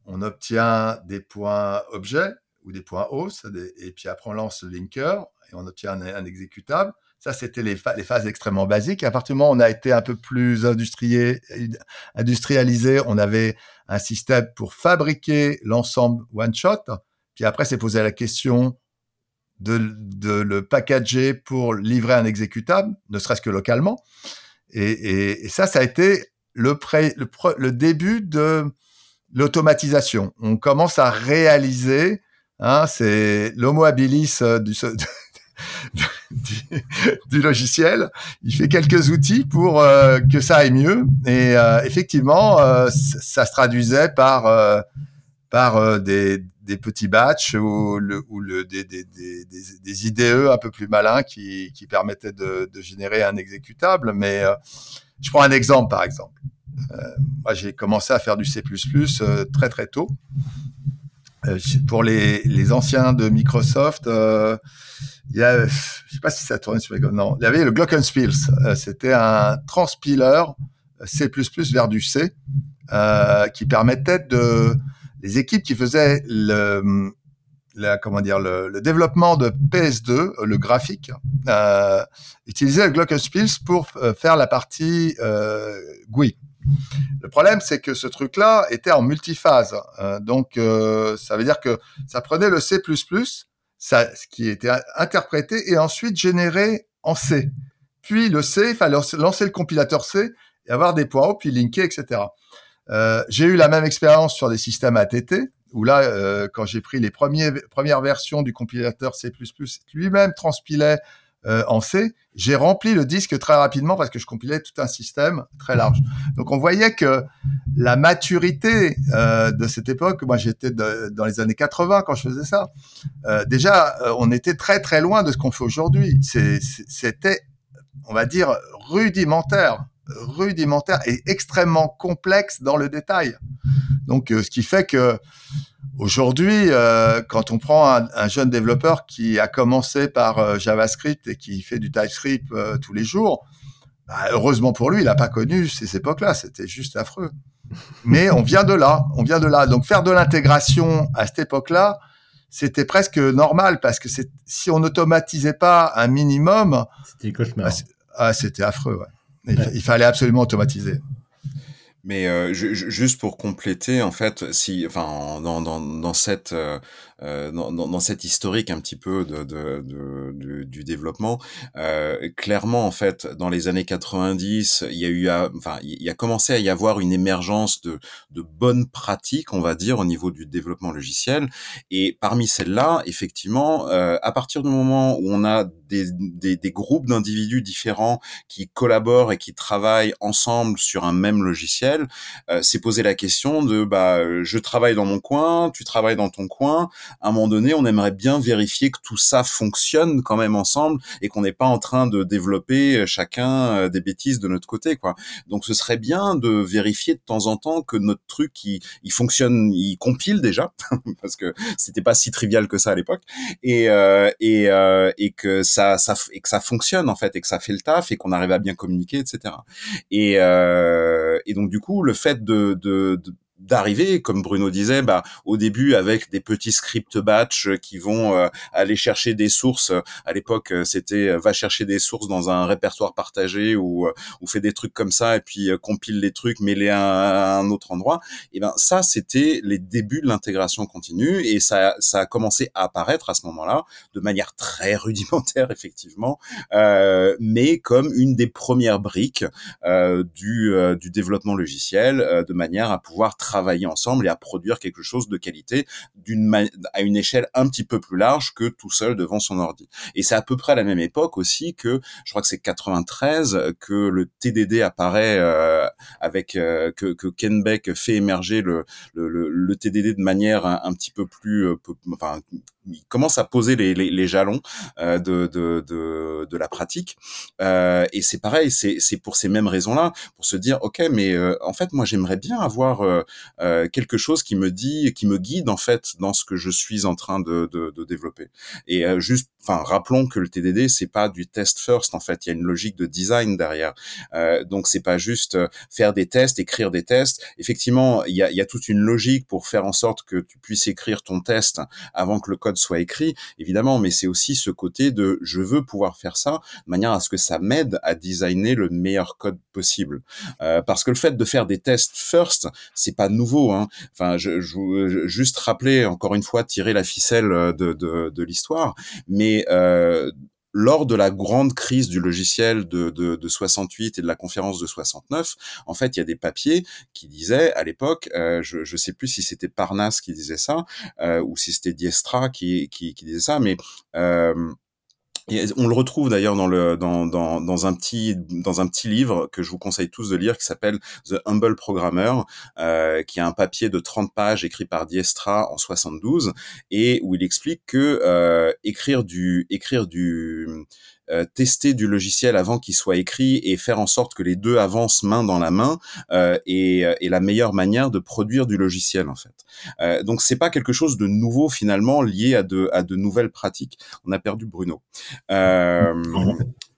on obtient des points objets ou des points hausse, et puis après on lance le linker et on obtient un, exécutable. Ça, c'était les, les, phases extrêmement basiques. À partir du moment où on a été un peu plus industrialisé, on avait un système pour fabriquer l'ensemble one-shot. Puis après, c'est posé la question de, de, le packager pour livrer un exécutable, ne serait-ce que localement. Et, et, et, ça, ça a été le, début de l'automatisation. On commence à réaliser, hein, c'est l'homo habilis euh, du, logiciel. Il fait quelques outils pour euh, que ça aille mieux. Et euh, effectivement, ça se traduisait par par des, petits batchs ou, des, IDE un peu plus malins qui, qui permettaient de, de, générer un exécutable. Mais je prends un exemple, par exemple. Euh, moi, j'ai commencé à faire du C++ euh, très très tôt. Euh, pour les, les, anciens de Microsoft, euh, il y a, je sais pas si ça tournait sur les non, il y avait le Glockenspiels. C'était un transpiler C++ vers du C qui permettait de les équipes qui faisaient le, la, comment dire, le, développement de PS2, le graphique, euh, utilisait le Glockenspiels pour euh, faire la partie euh, GUI. Le problème, c'est que ce truc-là était en multiphase. Euh, donc, euh, ça veut dire que ça prenait le C++, ça, ce qui était interprété, et ensuite généré en C. Puis le C, il fallait lancer le compilateur C et avoir des points hauts, puis linker, etc. Euh, j'ai eu la même expérience sur des systèmes ATT, où là, euh, quand j'ai pris les premières versions du compilateur C++, lui-même transpilait euh, en C, j'ai rempli le disque très rapidement parce que je compilais tout un système très large. Donc on voyait que la maturité euh, de cette époque, moi j'étais dans les années 80 quand je faisais ça, déjà on était très très loin de ce qu'on fait aujourd'hui. C'était, on va dire, rudimentaire rudimentaire et extrêmement complexe dans le détail. Donc, ce qui fait que Aujourd'hui, euh, quand on prend un, jeune développeur qui a commencé par euh, JavaScript et qui fait du TypeScript euh, tous les jours, bah, heureusement pour lui, il n'a pas connu ces époques-là. C'était juste affreux. Mais on vient de là, on vient de là. Donc faire de l'intégration à cette époque-là, c'était presque normal parce que si on n'automatisait pas un minimum, c'était cauchemar. Bah, ah, c'était affreux. Il fallait absolument automatiser. Mais euh, juste pour compléter, en fait, si, enfin, dans, dans, dans cette euh, euh, dans, dans, cette historique un petit peu de, de, de, du développement, euh, clairement, en fait, dans les années 90, il y a eu, enfin, il y a commencé à y avoir une émergence de, de bonnes pratiques, on va dire, au niveau du développement logiciel. Et parmi celles-là, effectivement, euh, à partir du moment où on a des, des, des groupes d'individus différents qui collaborent et qui travaillent ensemble sur un même logiciel, euh, c'est poser la question de, bah, je travaille dans mon coin, tu travailles dans ton coin à un moment donné, on aimerait bien vérifier que tout ça fonctionne quand même ensemble et qu'on n'est pas en train de développer euh, chacun euh, des bêtises de notre côté, quoi. Donc, ce serait bien de vérifier de temps en temps que notre truc, il, il fonctionne, il compile déjà, parce que c'était pas si trivial que ça à l'époque, et euh, et, et que ça, ça et que ça fonctionne en fait, et que ça fait le taf, et qu'on arrive à bien communiquer, etc. Et et donc du coup, le fait de, de, de d'arriver, comme Bruno disait, bah, au début avec des petits scripts batch qui vont euh, aller chercher des sources. À l'époque, euh, c'était euh, va chercher des sources dans un répertoire partagé ou ou fait des trucs comme ça et puis compile les trucs, met les à, un autre endroit. Et ben ça, c'était les débuts de l'intégration continue et ça ça a commencé à apparaître à ce moment-là de manière très rudimentaire effectivement, euh, mais comme une des premières briques euh, du du développement logiciel de manière à pouvoir ensemble et à produire quelque chose de qualité d'une à une échelle un petit peu plus large que tout seul devant son ordi. Et c'est à peu près à la même époque aussi que je crois que c'est 93 que le TDD apparaît euh, avec euh, que, que Ken Beck fait émerger le, le, le, TDD de manière un, petit peu plus euh, enfin il commence à poser les, les, les jalons euh, de, de, de, de, la pratique. Euh, et c'est pareil, c'est, pour ces mêmes raisons-là, pour se dire, ok, mais euh, en fait, moi, j'aimerais bien avoir euh, euh, quelque chose qui me dit, qui me guide en fait dans ce que je suis en train de, de, de développer. Et juste, enfin, rappelons que le TDD, c'est pas du test first. En fait, il y a une logique de design derrière. donc, c'est pas juste faire des tests, écrire des tests. Effectivement, il y a, y a toute une logique pour faire en sorte que tu puisses écrire ton test avant que le code soit écrit, évidemment, mais c'est aussi ce côté de je veux pouvoir faire ça de manière à ce que ça m'aide à designer le meilleur code possible. Euh, parce que le fait de faire des tests first, c'est pas nouveau. Hein. Enfin, je, je, juste rappeler encore une fois tirer la ficelle de, de, de l'histoire, mais euh, lors de la grande crise du logiciel de, de, de, 68 et de la conférence de 69, en fait, il y a des papiers qui disaient à l'époque, euh, je ne sais plus si c'était Parnasse qui disait ça euh, ou si c'était Diestra qui, qui, qui, disait ça, mais euh, on le retrouve d'ailleurs dans, dans, dans, dans, un petit, dans un petit livre que je vous conseille tous de lire qui s'appelle The Humble Programmer, euh, qui a un papier de 30 pages écrit par Diestra en 72 et où il explique que euh, écrire du, écrire du, euh, tester du logiciel avant qu'il soit écrit et faire en sorte que les deux avancent main dans la main euh, est, est, la meilleure manière de produire du logiciel en fait. Euh, donc c'est pas quelque chose de nouveau finalement lié à de, à de nouvelles pratiques. On a perdu Bruno. Euh,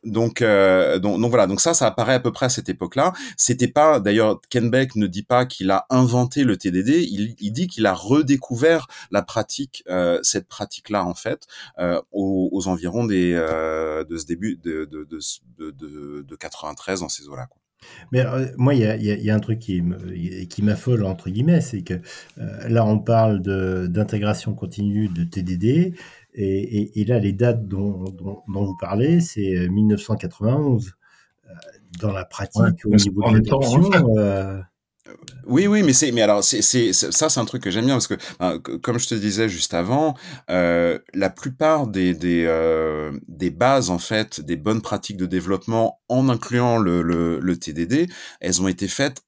donc, euh, donc, donc, voilà, donc ça, ça apparaît à peu près à cette époque-là. C'était pas, d'ailleurs, Ken Beck ne dit pas qu'il a inventé le TDD, il, il dit qu'il a redécouvert la pratique, euh, cette pratique-là en fait, euh, aux, aux, environs des, euh, de ce début de, de, de, de, de 93 dans ces eaux-là. Mais euh, moi, il y a, y a, un truc qui, qui m'affole, entre guillemets, c'est que euh, là, on parle d'intégration continue de TDD, et, et, là, les dates dont, dont, dont vous parlez, c'est 1991. Euh, euh, dans la pratique, au niveau de l'adoption, euh, Oui, oui, mais c'est, mais alors, c'est, c'est, ça, c'est un truc que j'aime bien parce que, ben, comme je te disais juste avant, euh, la plupart des des, euh, des bases en fait, des bonnes pratiques de développement, en incluant le le, le TDD, elles ont été faites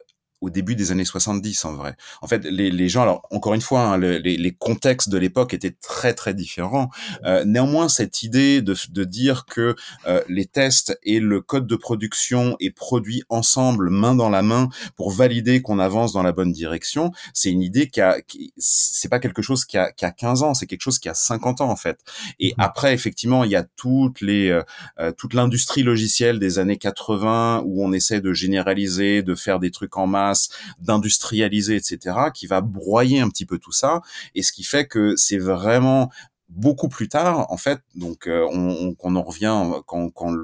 au début des années 70 en vrai. En fait, les, les gens, alors encore une fois, hein, les, les, contextes de l'époque étaient très très différents. Euh, néanmoins, cette idée de, de dire que euh, les tests et le code de production est produit ensemble, main dans la main, pour valider qu'on avance dans la bonne direction, c'est une idée qui a, qui, c'est pas quelque chose qui a, qui a 15 ans, c'est quelque chose qui a 50 ans en fait. Et mmh. après, effectivement, il y a toutes les, euh, euh, toute l'industrie logicielle des années 80 où on essaie de généraliser, de faire des trucs en masse d'industrialiser, etc., qui va broyer un petit peu tout ça, et ce qui fait que c'est vraiment beaucoup plus tard, en fait, donc euh, on, on, en revient quand, quand,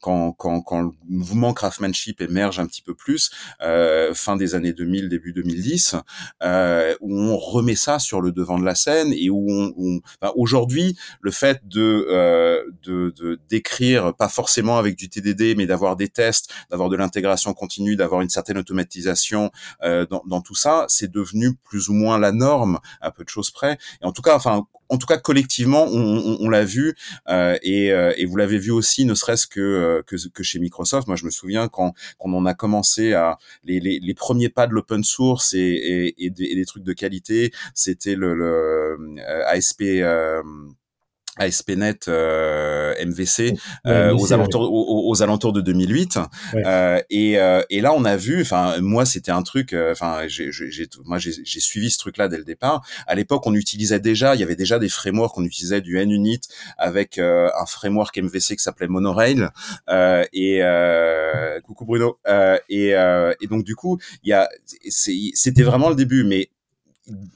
quand, quand, quand le mouvement craftsmanship émerge un petit peu plus, euh, fin des années 2000, début 2010, euh, où on remet ça sur le devant de la scène et où on, aujourd'hui, le fait de, euh, de, de d'écrire, pas forcément avec du TDD, mais d'avoir des tests, d'avoir de l'intégration continue, d'avoir une certaine automatisation euh, dans, dans tout ça, c'est devenu plus ou moins la norme, à peu de choses près. Et en tout cas, enfin, en tout cas collectivement, on, on, l'a vu euh, et, euh, et, vous l'avez vu aussi, ne serait-ce que, euh, que, que chez Microsoft. Moi, je me souviens quand, quand on a commencé à les, les, les premiers pas de l'open source et, et, et, des, trucs de qualité, c'était le, le ASP. ASP.NET euh, MVC euh, aux alentours aux, alentours de 2008 euh, et, euh, et là on a vu enfin moi c'était un truc euh, enfin j'ai moi j'ai suivi ce truc là dès le départ. À l'époque on utilisait déjà il y avait déjà des frameworks on utilisait du NUnit avec un framework MVC qui s'appelait Monorail. Et coucou Bruno. Et, et donc du coup il y a c'était vraiment le début mais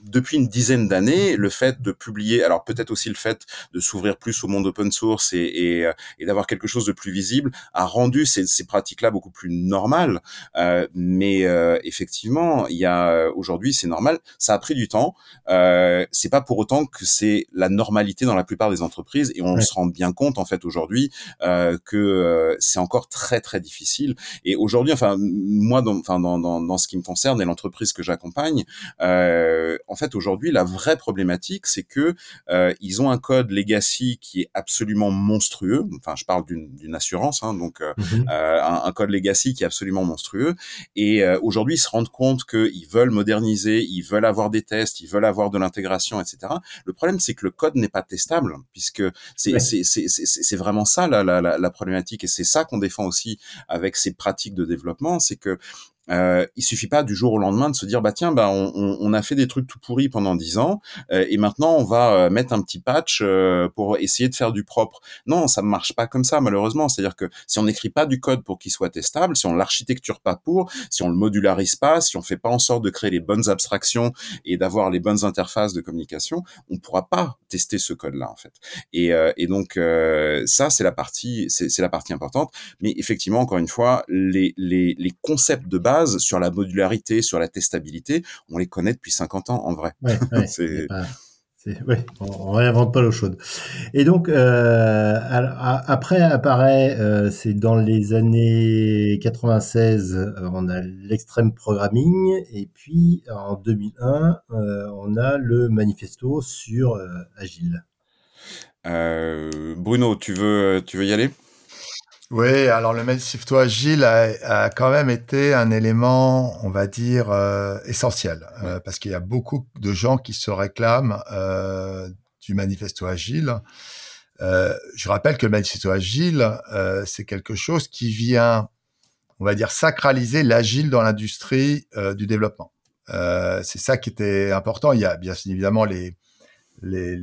depuis une dizaine d'années, le fait de publier, alors peut-être aussi le fait de s'ouvrir plus au monde open source et, et, euh, et d'avoir quelque chose de plus visible, a rendu ces, ces pratiques-là beaucoup plus normales. Euh, mais euh, effectivement, il y a aujourd'hui, c'est normal. Ça a pris du temps. Euh, c'est pas pour autant que c'est la normalité dans la plupart des entreprises, et on se rend bien compte en fait aujourd'hui euh, que euh, c'est encore très très difficile. Et aujourd'hui, enfin moi, dans, enfin dans, dans, dans ce qui me concerne et l'entreprise que j'accompagne. Euh, euh, en fait, aujourd'hui, la vraie problématique, c'est que euh, ils ont un code legacy qui est absolument monstrueux. Enfin, je parle d'une assurance, hein, donc euh, mhm. un, un, code legacy qui est absolument monstrueux. Et aujourd'hui, ils se rendent compte qu'ils veulent moderniser, ils veulent avoir des tests, ils veulent avoir de l'intégration, etc. Le problème, c'est que le code n'est pas testable, puisque c'est vraiment ça la, la, la, la problématique, et c'est ça qu'on défend aussi avec ces pratiques de développement, c'est que euh, il suffit pas du jour au lendemain de se dire bah tiens bah on, on, a fait des trucs tout pourris pendant dix ans euh, et maintenant on va euh, mettre un petit patch euh, pour essayer de faire du propre. Non, ça marche pas comme ça malheureusement. C'est-à-dire que si on n'écrit pas du code pour qu'il soit testable, si on l'architecture pas pour, si on le modularise pas, si on fait pas en sorte de créer les bonnes abstractions et d'avoir les bonnes interfaces de communication, on pourra pas tester ce code-là en fait. Et, et donc ça c'est la partie c'est la partie importante. Mais effectivement encore une fois les les, les concepts de base sur la modularité, sur la testabilité, on les connaît depuis 50 ans en vrai. c'est... on réinvente pas l'eau chaude. Et donc, euh, après apparaît, euh, c'est dans les années 96, euh, on a l'extrême programming, et puis en 2001, on a le manifesto sur Agile. Bruno, tu veux, tu veux y aller? Oui, alors le manifesto agile a, quand même été un élément, on va dire, euh, essentiel, euh, parce qu'il y a beaucoup de gens qui se réclament euh, du manifesto agile. je rappelle que le manifesto agile, c'est quelque chose qui vient, on va dire, sacraliser l'agile dans l'industrie du développement. c'est ça qui était important. Il y a bien évidemment les, les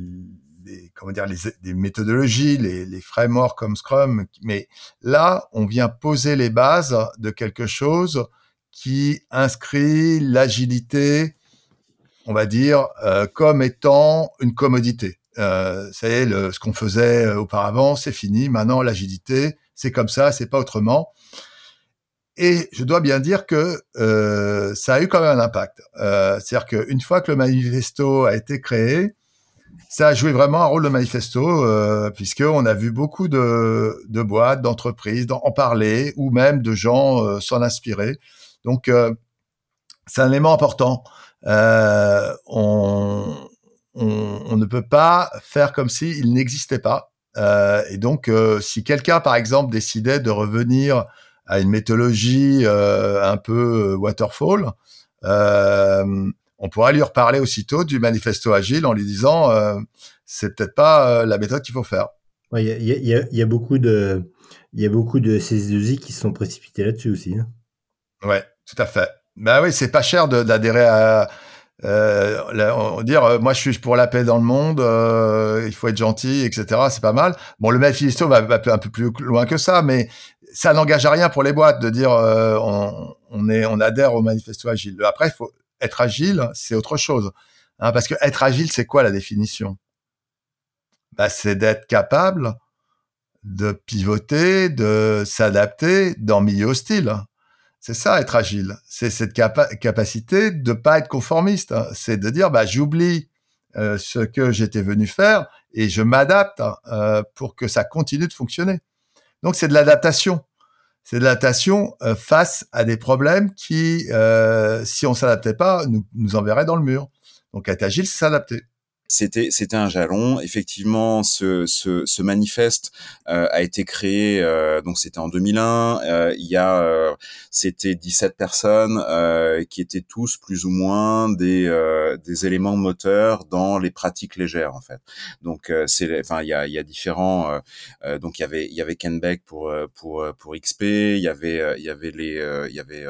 des, comment dire, les, méthodologies, les, les, frameworks comme Scrum, mais là, on vient poser les bases de quelque chose qui inscrit l'agilité, on va dire, euh, comme étant une commodité. Euh, ce qu'on faisait auparavant, c'est fini. Maintenant, l'agilité, c'est comme ça, c'est pas autrement. Et je dois bien dire que euh, ça a eu quand même un impact. Euh, C'est-à-dire qu'une fois que le manifesto a été créé, ça a joué vraiment un rôle de manifesto, euh, puisqu'on a vu beaucoup de, boîtes, d'entreprises en parler, ou même de gens euh, s'en inspirer. Donc, euh, c'est un élément important. Euh, on, ne peut pas faire comme s'il n'existait pas. Et donc, si quelqu'un, par exemple, décidait de revenir à une méthodologie un peu waterfall, on pourrait lui reparler aussitôt du manifesto agile en lui disant c'est peut-être pas la méthode qu'il faut faire. Il y, a, beaucoup de il y a beaucoup de ces qui sont précipités là-dessus aussi. Hein. Ouais, tout à fait. Ben oui, c'est pas cher d'adhérer à euh, dire euh, moi je suis pour la paix dans le monde, euh, il faut être gentil, etc. C'est pas mal. Bon, le manifesto va, va un peu plus loin que ça, mais ça n'engage à rien pour les boîtes de dire euh, on, on, est on adhère au manifesto agile. Après, il faut être agile, c'est autre chose, hein, parce que être agile, c'est quoi la définition? Bah, c'est d'être capable de pivoter, de s'adapter dans milieu hostile. C'est ça, être agile. C'est cette capacité de pas être conformiste. Hein. C'est de dire, bah, j'oublie euh, ce que j'étais venu faire et je m'adapte euh, pour que ça continue de fonctionner. Donc, c'est de l'adaptation. C'est de l'adaptation euh, face à des problèmes qui, si on s'adaptait pas, nous, nous enverraient dans le mur. Donc, être agile, s'adapter c'était c'était un jalon. Effectivement, ce, ce, ce manifeste euh, a été créé, euh, donc c'était en 2001. Euh, il y a, euh, c'était 17 personnes euh, qui étaient tous plus ou moins des des éléments moteurs dans les pratiques légères en fait. Donc c'est, enfin il y a y a différents. donc il y avait il y avait Ken Beck pour pour pour XP. Il y avait il y avait les il y avait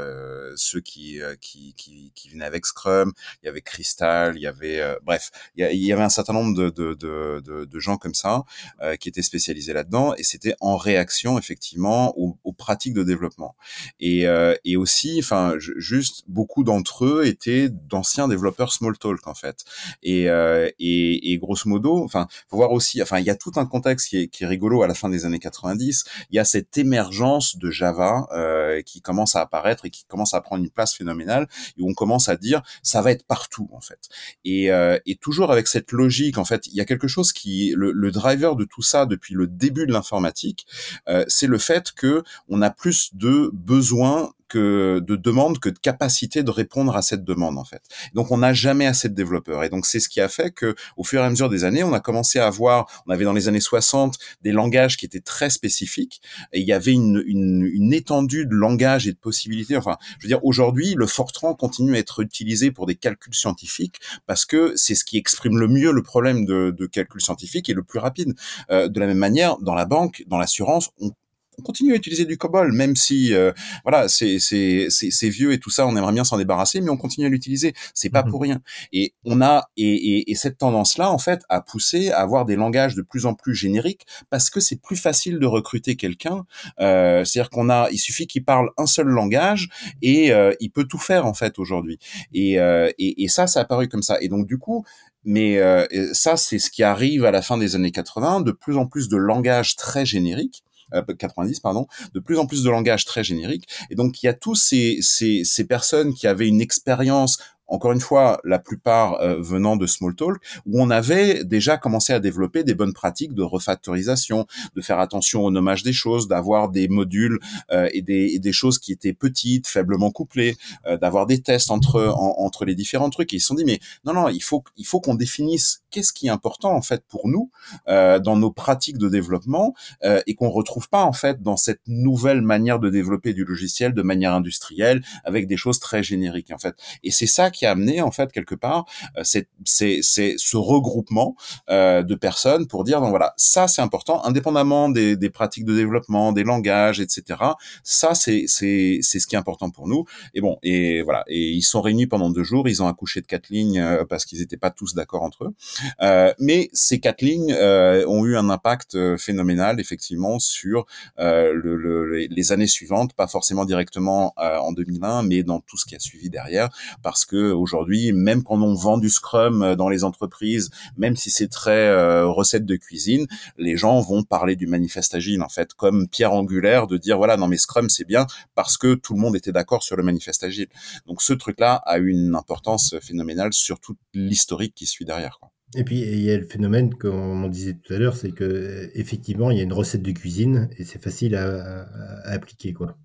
ceux qui, qui qui qui venaient avec Scrum. Il y avait Crystal. Il y avait bref il y, y avait un certain nombre de, de, de, de gens comme ça euh, qui étaient spécialisés là-dedans, et c'était en réaction effectivement aux pratiques de développement. Et, euh, et aussi, enfin, juste beaucoup d'entre eux étaient d'anciens développeurs Smalltalk en fait. Et, euh, et, et grosso modo, enfin, faut voir aussi, enfin, il y a tout un contexte qui est, rigolo à la fin des années 90. Il y a cette émergence de Java euh, qui commence à apparaître et qui commence à prendre une place phénoménale, et où on commence à dire ça va être partout en fait. Et, et toujours avec cette logique. En fait, il y a quelque chose qui le, le driver de tout ça depuis le début de l'informatique, c'est le fait que on a plus de besoins que de demandes que de capacité de répondre à cette demande en fait. Donc on n'a jamais assez de développeurs et donc c'est ce qui a fait que au fur et à mesure des années, on a commencé à avoir, on avait dans les années 60 des langages qui étaient très spécifiques et il y avait une, une, une étendue de langages et de possibilités. Enfin, je veux dire aujourd'hui, le Fortran continue à être utilisé pour des calculs scientifiques parce que c'est ce qui exprime le mieux le problème de, de calcul scientifique et le plus rapide. Euh, de la même manière, dans la banque, dans l'assurance, on on continue à utiliser du COBOL, même si euh, voilà, c'est vieux et tout ça, on aimerait bien s'en débarrasser, mais on continue à l'utiliser. C'est pas mmh pour rien. Et on a et, et, et cette tendance-là, en fait, a poussé à avoir des langages de plus en plus génériques parce que c'est plus facile de recruter quelqu'un. Euh, C'est-à-dire qu'on a, il suffit qu'il parle un seul langage et euh, il peut tout faire en fait aujourd'hui. Et, euh, et, et ça, ça a apparu comme ça. Et donc du coup, mais euh, ça, c'est ce qui arrive à la fin des années 80, de plus en plus de langages très génériques 90 euh, pardon, de plus en plus de langages très génériques. Et donc il y a tous ces, ces, ces personnes qui avaient une expérience encore une fois, la plupart euh, venant de Smalltalk, où on avait déjà commencé à développer des bonnes pratiques de refactorisation, de faire attention au nommage des choses, d'avoir des modules euh, et, des, et, des, choses qui étaient petites, faiblement couplées, euh, d'avoir des tests entre entre les différents trucs. Et ils se sont dit mais non non, il faut il faut qu'on définisse qu'est-ce qui est important en fait pour nous dans nos pratiques de développement et qu'on retrouve pas en fait dans cette nouvelle manière de développer du logiciel de manière industrielle avec des choses très génériques en fait. Et c'est ça qui a amené en fait quelque part euh, c'est c'est ce regroupement euh, de personnes pour dire donc voilà ça c'est important indépendamment des, des pratiques de développement des langages etc ça c'est c'est c'est ce qui est important pour nous et bon et voilà et ils sont réunis pendant deux jours ils ont accouché de quatre lignes euh, parce qu'ils n'étaient pas tous d'accord entre eux euh, mais ces quatre lignes euh, ont eu un impact euh, phénoménal effectivement sur le, le, les années suivantes pas forcément directement en 2001 mais dans tout ce qui a suivi derrière parce que aujourd'hui, même quand on vend du Scrum euh, dans les entreprises, même si c'est très euh, recette de cuisine, les gens vont parler du manifeste agile en fait comme pierre angulaire de dire voilà non mais Scrum c'est bien parce que tout le monde était d'accord sur le manifeste agile. Donc ce truc-là a une importance phénoménale sur toute l'historique qui suit derrière. Quoi. Et puis il y a le phénomène, comme on disait tout à l'heure, c'est que effectivement il y a une recette de cuisine et c'est facile à, à, à appliquer quoi.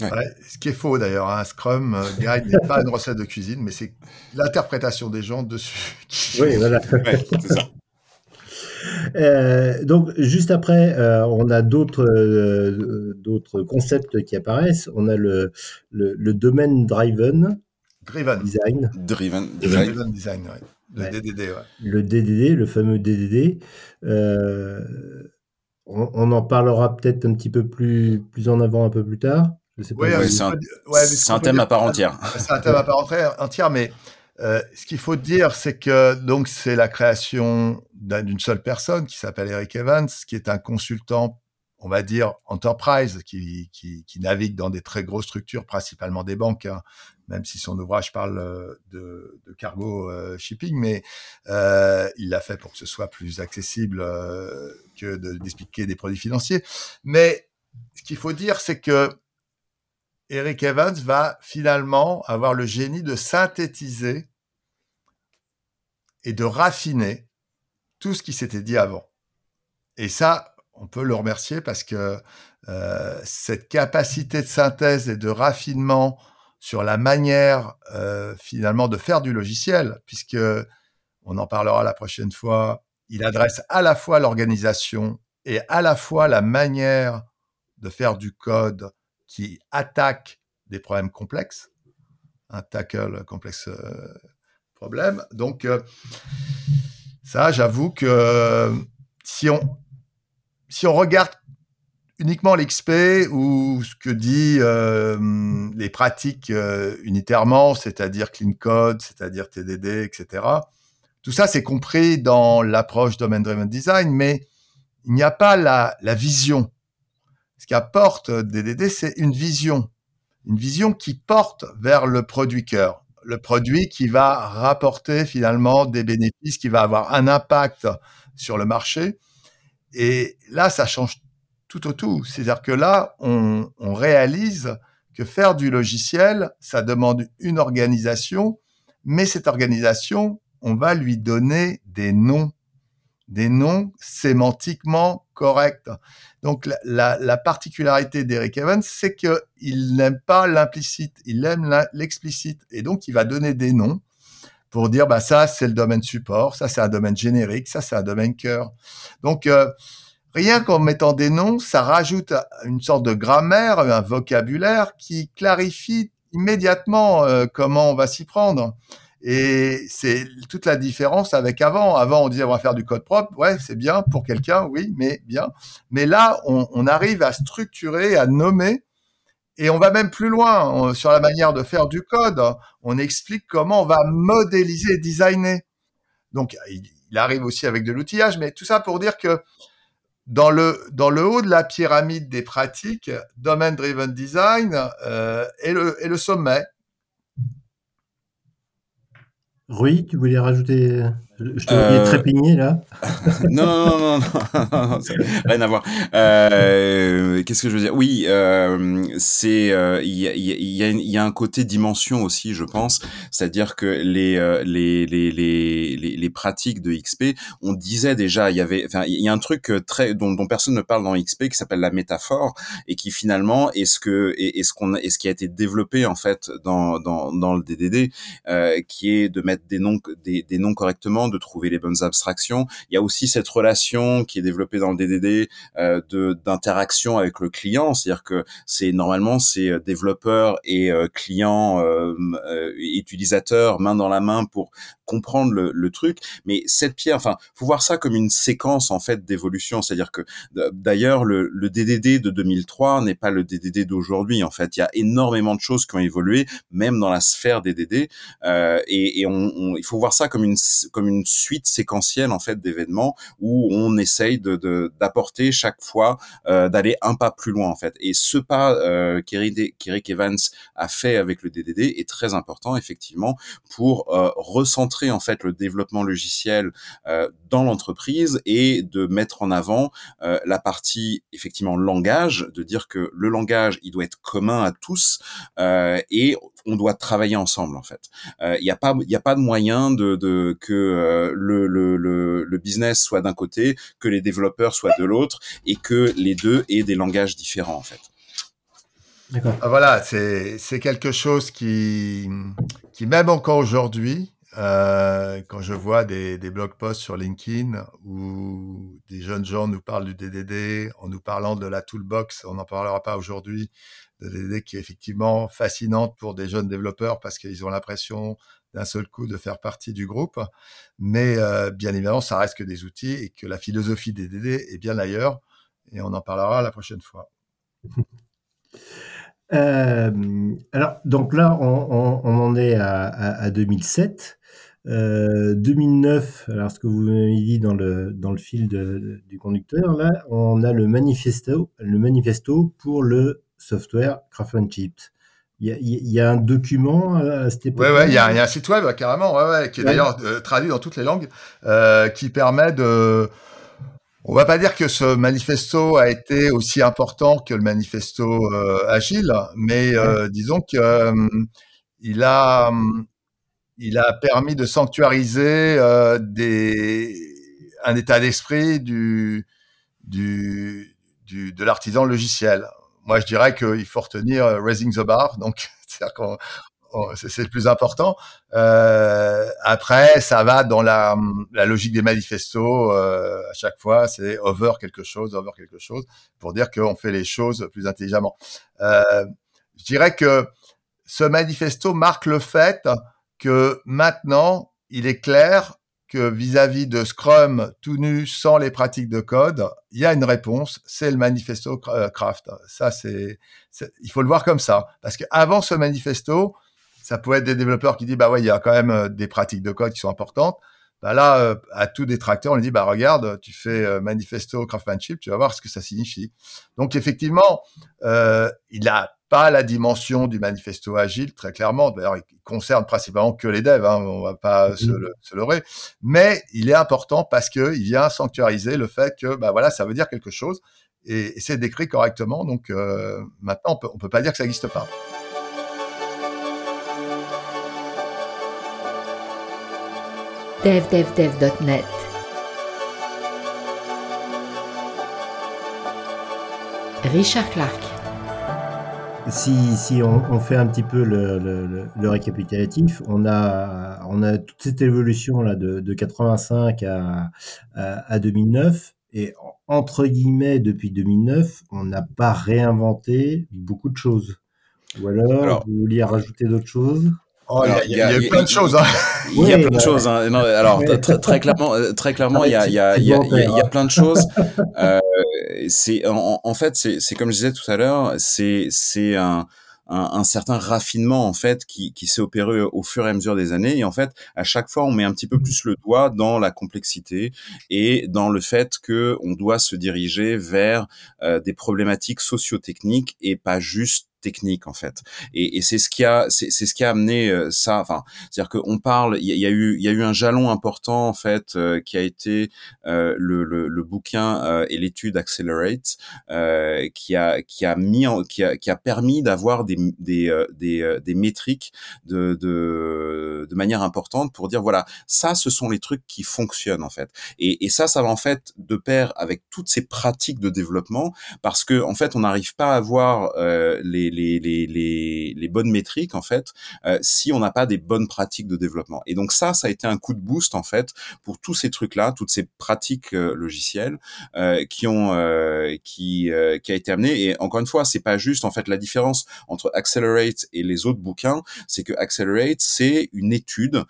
ce qui est faux d'ailleurs, un hein. Scrum euh, Guide n'est pas une recette de cuisine, mais c'est l'interprétation des gens dessus. Oui, voilà. c'est ça. Euh, donc, juste après, euh, on a d'autres d'autres concepts qui apparaissent. On a le, le, domaine driven, design. Driven, driven design, Le DDD, ouais. Le DDD, le fameux DDD. On, on, en parlera peut-être un petit peu plus, plus en avant, un peu plus tard c'est un, thème à part entière. C'est un thème à part entière, mais euh, ce qu'il faut dire, c'est que donc c'est la création d'une seule personne qui s'appelle Eric Evans, qui est un consultant, on va dire enterprise, qui, qui, navigue dans des très grosses structures, principalement des banques, hein, même si son ouvrage parle euh, de, cargo euh, shipping, mais il l'a fait pour que ce soit plus accessible que d'expliquer des produits financiers. Mais ce qu'il faut dire, c'est que Eric Evans va finalement avoir le génie de synthétiser et de raffiner tout ce qui s'était dit avant. Et ça, on peut le remercier parce que euh, cette capacité de synthèse et de raffinement sur la manière euh, finalement de faire du logiciel, puisque on en parlera la prochaine fois, il adresse à la fois l'organisation et à la fois la manière de faire du code qui attaque des problèmes complexes, un tackle complexe euh, problème. Donc, euh, ça, j'avoue que si on, si on regarde uniquement l'XP ou ce que dit euh, les pratiques unitairement, c'est-à-dire clean code, c'est-à-dire TDD, etc. Tout ça, c'est compris dans l'approche domain-driven design, mais il n'y a pas la, la vision ce qu'apporte DDD, c'est une vision, une vision qui porte vers le produit cœur, le produit qui va rapporter finalement des bénéfices, qui va avoir un impact sur le marché. Et là, ça change tout au tout. C'est-à-dire que là, on, réalise que faire du logiciel, ça demande une organisation, mais cette organisation, on va lui donner des noms, des noms sémantiquement corrects. Donc la, particularité d'Eric Evans, c'est qu'il n'aime pas l'implicite, il aime l'explicite, et donc il va donner des noms pour dire bah ça c'est le domaine support, ça c'est un domaine générique, ça c'est un domaine cœur. Donc euh, rien qu'en mettant des noms, ça rajoute une sorte de grammaire, un vocabulaire qui clarifie immédiatement euh, comment on va s'y prendre. Et c'est toute la différence avec avant. Avant, on disait on va faire du code propre. Ouais, c'est bien pour quelqu'un, oui, mais bien. Mais là, on, on, arrive à structurer, à nommer. Et on va même plus loin sur la manière de faire du code. On explique comment on va modéliser designer. Donc, il, arrive aussi avec de l'outillage, mais tout ça pour dire que dans le, haut de la pyramide des pratiques, Domain Driven Design euh, est, le, est le sommet. Rui, tu voulais rajouter je te euh, trépigner là. non, non, non, non, non, rien à voir. Euh, Qu'est-ce que je veux dire? Oui, euh, c'est euh, il y, a, y, a, y, a, un côté dimension aussi, je pense. C'est-à-dire que les, euh, les, les, les, les, pratiques de XP, on disait déjà, il y avait, enfin, il y a un truc très dont, dont personne ne parle dans XP qui s'appelle la métaphore et qui finalement est ce que est, ce qu'on est ce qui a été développé en fait dans dans, dans le DDD, qui est de mettre des noms des, des noms correctement de trouver les bonnes abstractions. Il y a aussi cette relation qui est développée dans le DDD euh, de d'interaction avec le client, c'est-à-dire que c'est normalement c'est euh, développeurs et euh, clients euh, euh, utilisateurs main dans la main pour comprendre le, truc. Mais cette pierre, enfin, faut voir ça comme une séquence en fait d'évolution, c'est-à-dire que d'ailleurs le, DDD de 2003 n'est pas le DDD d'aujourd'hui. En fait, il y a énormément de choses qui ont évolué, même dans la sphère DDD, et, il faut voir ça comme une comme une suite séquentielle en fait d'événements où on essaye de d'apporter chaque fois euh, d'aller un pas plus loin en fait. Et ce pas euh, qu'Eric Evans a fait avec le DDD est très important effectivement pour euh, recentrer en fait le développement logiciel euh, dans l'entreprise et de mettre en avant la partie effectivement langage, de dire que le langage il doit être commun à tous et on doit travailler ensemble en fait. Il n'y a pas il y a pas de moyen de, que le, le, le, le, business soit d'un côté, que les développeurs soient de l'autre, et que les deux aient des langages différents en fait. Ah, voilà, c'est quelque chose qui, qui même encore aujourd'hui, euh, quand je vois des, des blog posts sur LinkedIn où des jeunes gens nous parlent du DDD en nous parlant de la toolbox, on n'en parlera pas aujourd'hui, de DDD qui est effectivement fascinante pour des jeunes développeurs parce qu'ils ont l'impression d'un seul coup de faire partie du groupe. Mais euh, bien évidemment, ça reste que des outils et que la philosophie des DD est bien ailleurs. Et on en parlera la prochaine fois. Euh, alors, donc là, on, en est à, 2007. 2009, euh, alors ce que vous m'avez dit dans le, dans fil du conducteur, là, on a le manifesto, le manifesto pour le software Craftsmanship. Il y, a, un document à cette époque. Oui, ouais, il y, a un site web carrément, ouais, qui est d'ailleurs euh, traduit dans toutes les langues, qui permet de on va pas dire que ce manifesto a été aussi important que le manifesto euh, agile, mais euh, disons que euh, il a il a permis de sanctuariser des un état d'esprit du, du, du de l'artisan logiciel. Moi, je dirais qu'il faut retenir raising the bar, donc Oh, c'est le plus important. Euh, après, ça va dans la, logique des manifestos. Euh, à chaque fois, c'est over quelque chose, over quelque chose, pour dire qu'on fait les choses plus intelligemment. Euh, je dirais que ce manifesto marque le fait que maintenant, il est clair que vis-à-vis de Scrum tout nu, sans les pratiques de code, il y a une réponse, c'est le manifesto Craft. Ça, c'est, il faut le voir comme ça, parce qu'avant ce manifesto, ça pourrait être des développeurs qui disent bah ouais, il y a quand même euh, des pratiques de code qui sont importantes. Bah là, euh, à tout détracteur, on lui dit bah regarde, tu fais euh, manifesto craftsmanship, tu vas voir ce que ça signifie. Donc effectivement, il n'a pas la dimension du manifesto agile très clairement. D'ailleurs, il concerne principalement que les devs, hein, on va pas se, le, se leurrer. Mais il est important parce que il vient sanctuariser le fait que bah voilà, ça veut dire quelque chose et, c'est décrit correctement. Donc maintenant, on peut, on peut pas dire que ça n'existe pas. devdevdev.net. Richard Clark. Si, si on, fait un petit peu le, le, récapitulatif, on a, on a toute cette évolution là de, de 85 à, à, 2009 et entre guillemets depuis 2009, on n'a pas réinventé beaucoup de choses. Ou alors, vous vouliez rajouter d'autres choses? Oh, il y, a, plein de choses. Hein. Il y a plein de choses. Hein. alors très, clairement, euh, très clairement, il y a, plein de choses. Euh, c'est en, en, fait, c'est comme je disais tout à l'heure, c'est c'est un un, certain raffinement en fait qui, qui s'est opéré au fur et à mesure des années et en fait à chaque fois on met un petit peu plus le doigt dans la complexité et dans le fait que on doit se diriger vers euh, des problématiques socio-techniques et pas juste technique en fait. Et, et c'est ce qui a c'est ce qui a amené euh, ça enfin c'est à dire qu'on parle il y, a eu il y a eu un jalon important en fait euh, qui a été euh, le, le, le, bouquin et l'étude Accelerate qui a qui a mis en, qui a qui a permis d'avoir des des des, des métriques de, de de manière importante pour dire voilà ça ce sont les trucs qui fonctionnent en fait. Et, et ça ça va en fait de pair avec toutes ces pratiques de développement parce que en fait on n'arrive pas à avoir les les, bonnes métriques en fait euh, si on n'a pas des bonnes pratiques de développement. Et donc ça, ça a été un coup de boost en fait pour tous ces trucs-là, toutes ces pratiques euh, logicielles euh, qui ont qui qui a été amené. Et encore une fois, c'est pas juste en fait la différence entre Accelerate et les autres bouquins, c'est que Accelerate c'est une étude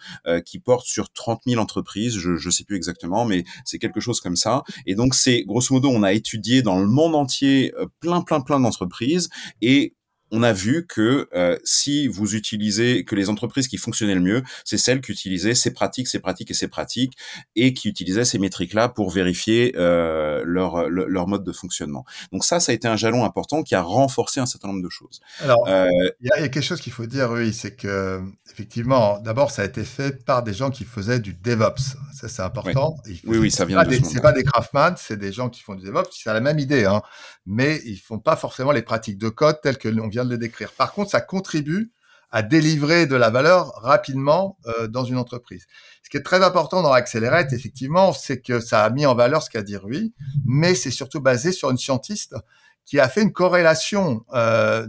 qui porte sur 30 000 entreprises, je je sais plus exactement, mais c'est quelque chose comme ça. Et donc c'est grosso modo, on a étudié dans le monde entier plein plein plein d'entreprises et on a vu que euh, si vous utilisez, que les entreprises qui fonctionnaient le mieux, c'est celles qui utilisaient ces pratiques, ces pratiques et ces pratiques, et qui utilisaient ces métriques-là pour vérifier euh, leur, leur mode de fonctionnement. Donc ça, ça a été un jalon important qui a renforcé un certain nombre de choses. Alors, euh, il y, a quelque chose qu'il faut dire, oui, c'est que effectivement, d'abord, ça a été fait par des gens qui faisaient du DevOps. Ça, c'est important. Oui, oui, ça vient de C'est pas des craftman, c'est des gens qui font du DevOps. C'est la même idée, hein, mais ils font pas forcément les pratiques de code telles que l'on vient de les décrire. Par contre, ça contribue à délivrer de la valeur rapidement euh, dans une entreprise. Ce qui est très important dans Accelerate, effectivement, c'est que ça a mis en valeur ce qu'a dit Rui, mais c'est surtout basé sur une scientiste qui a fait une corrélation euh,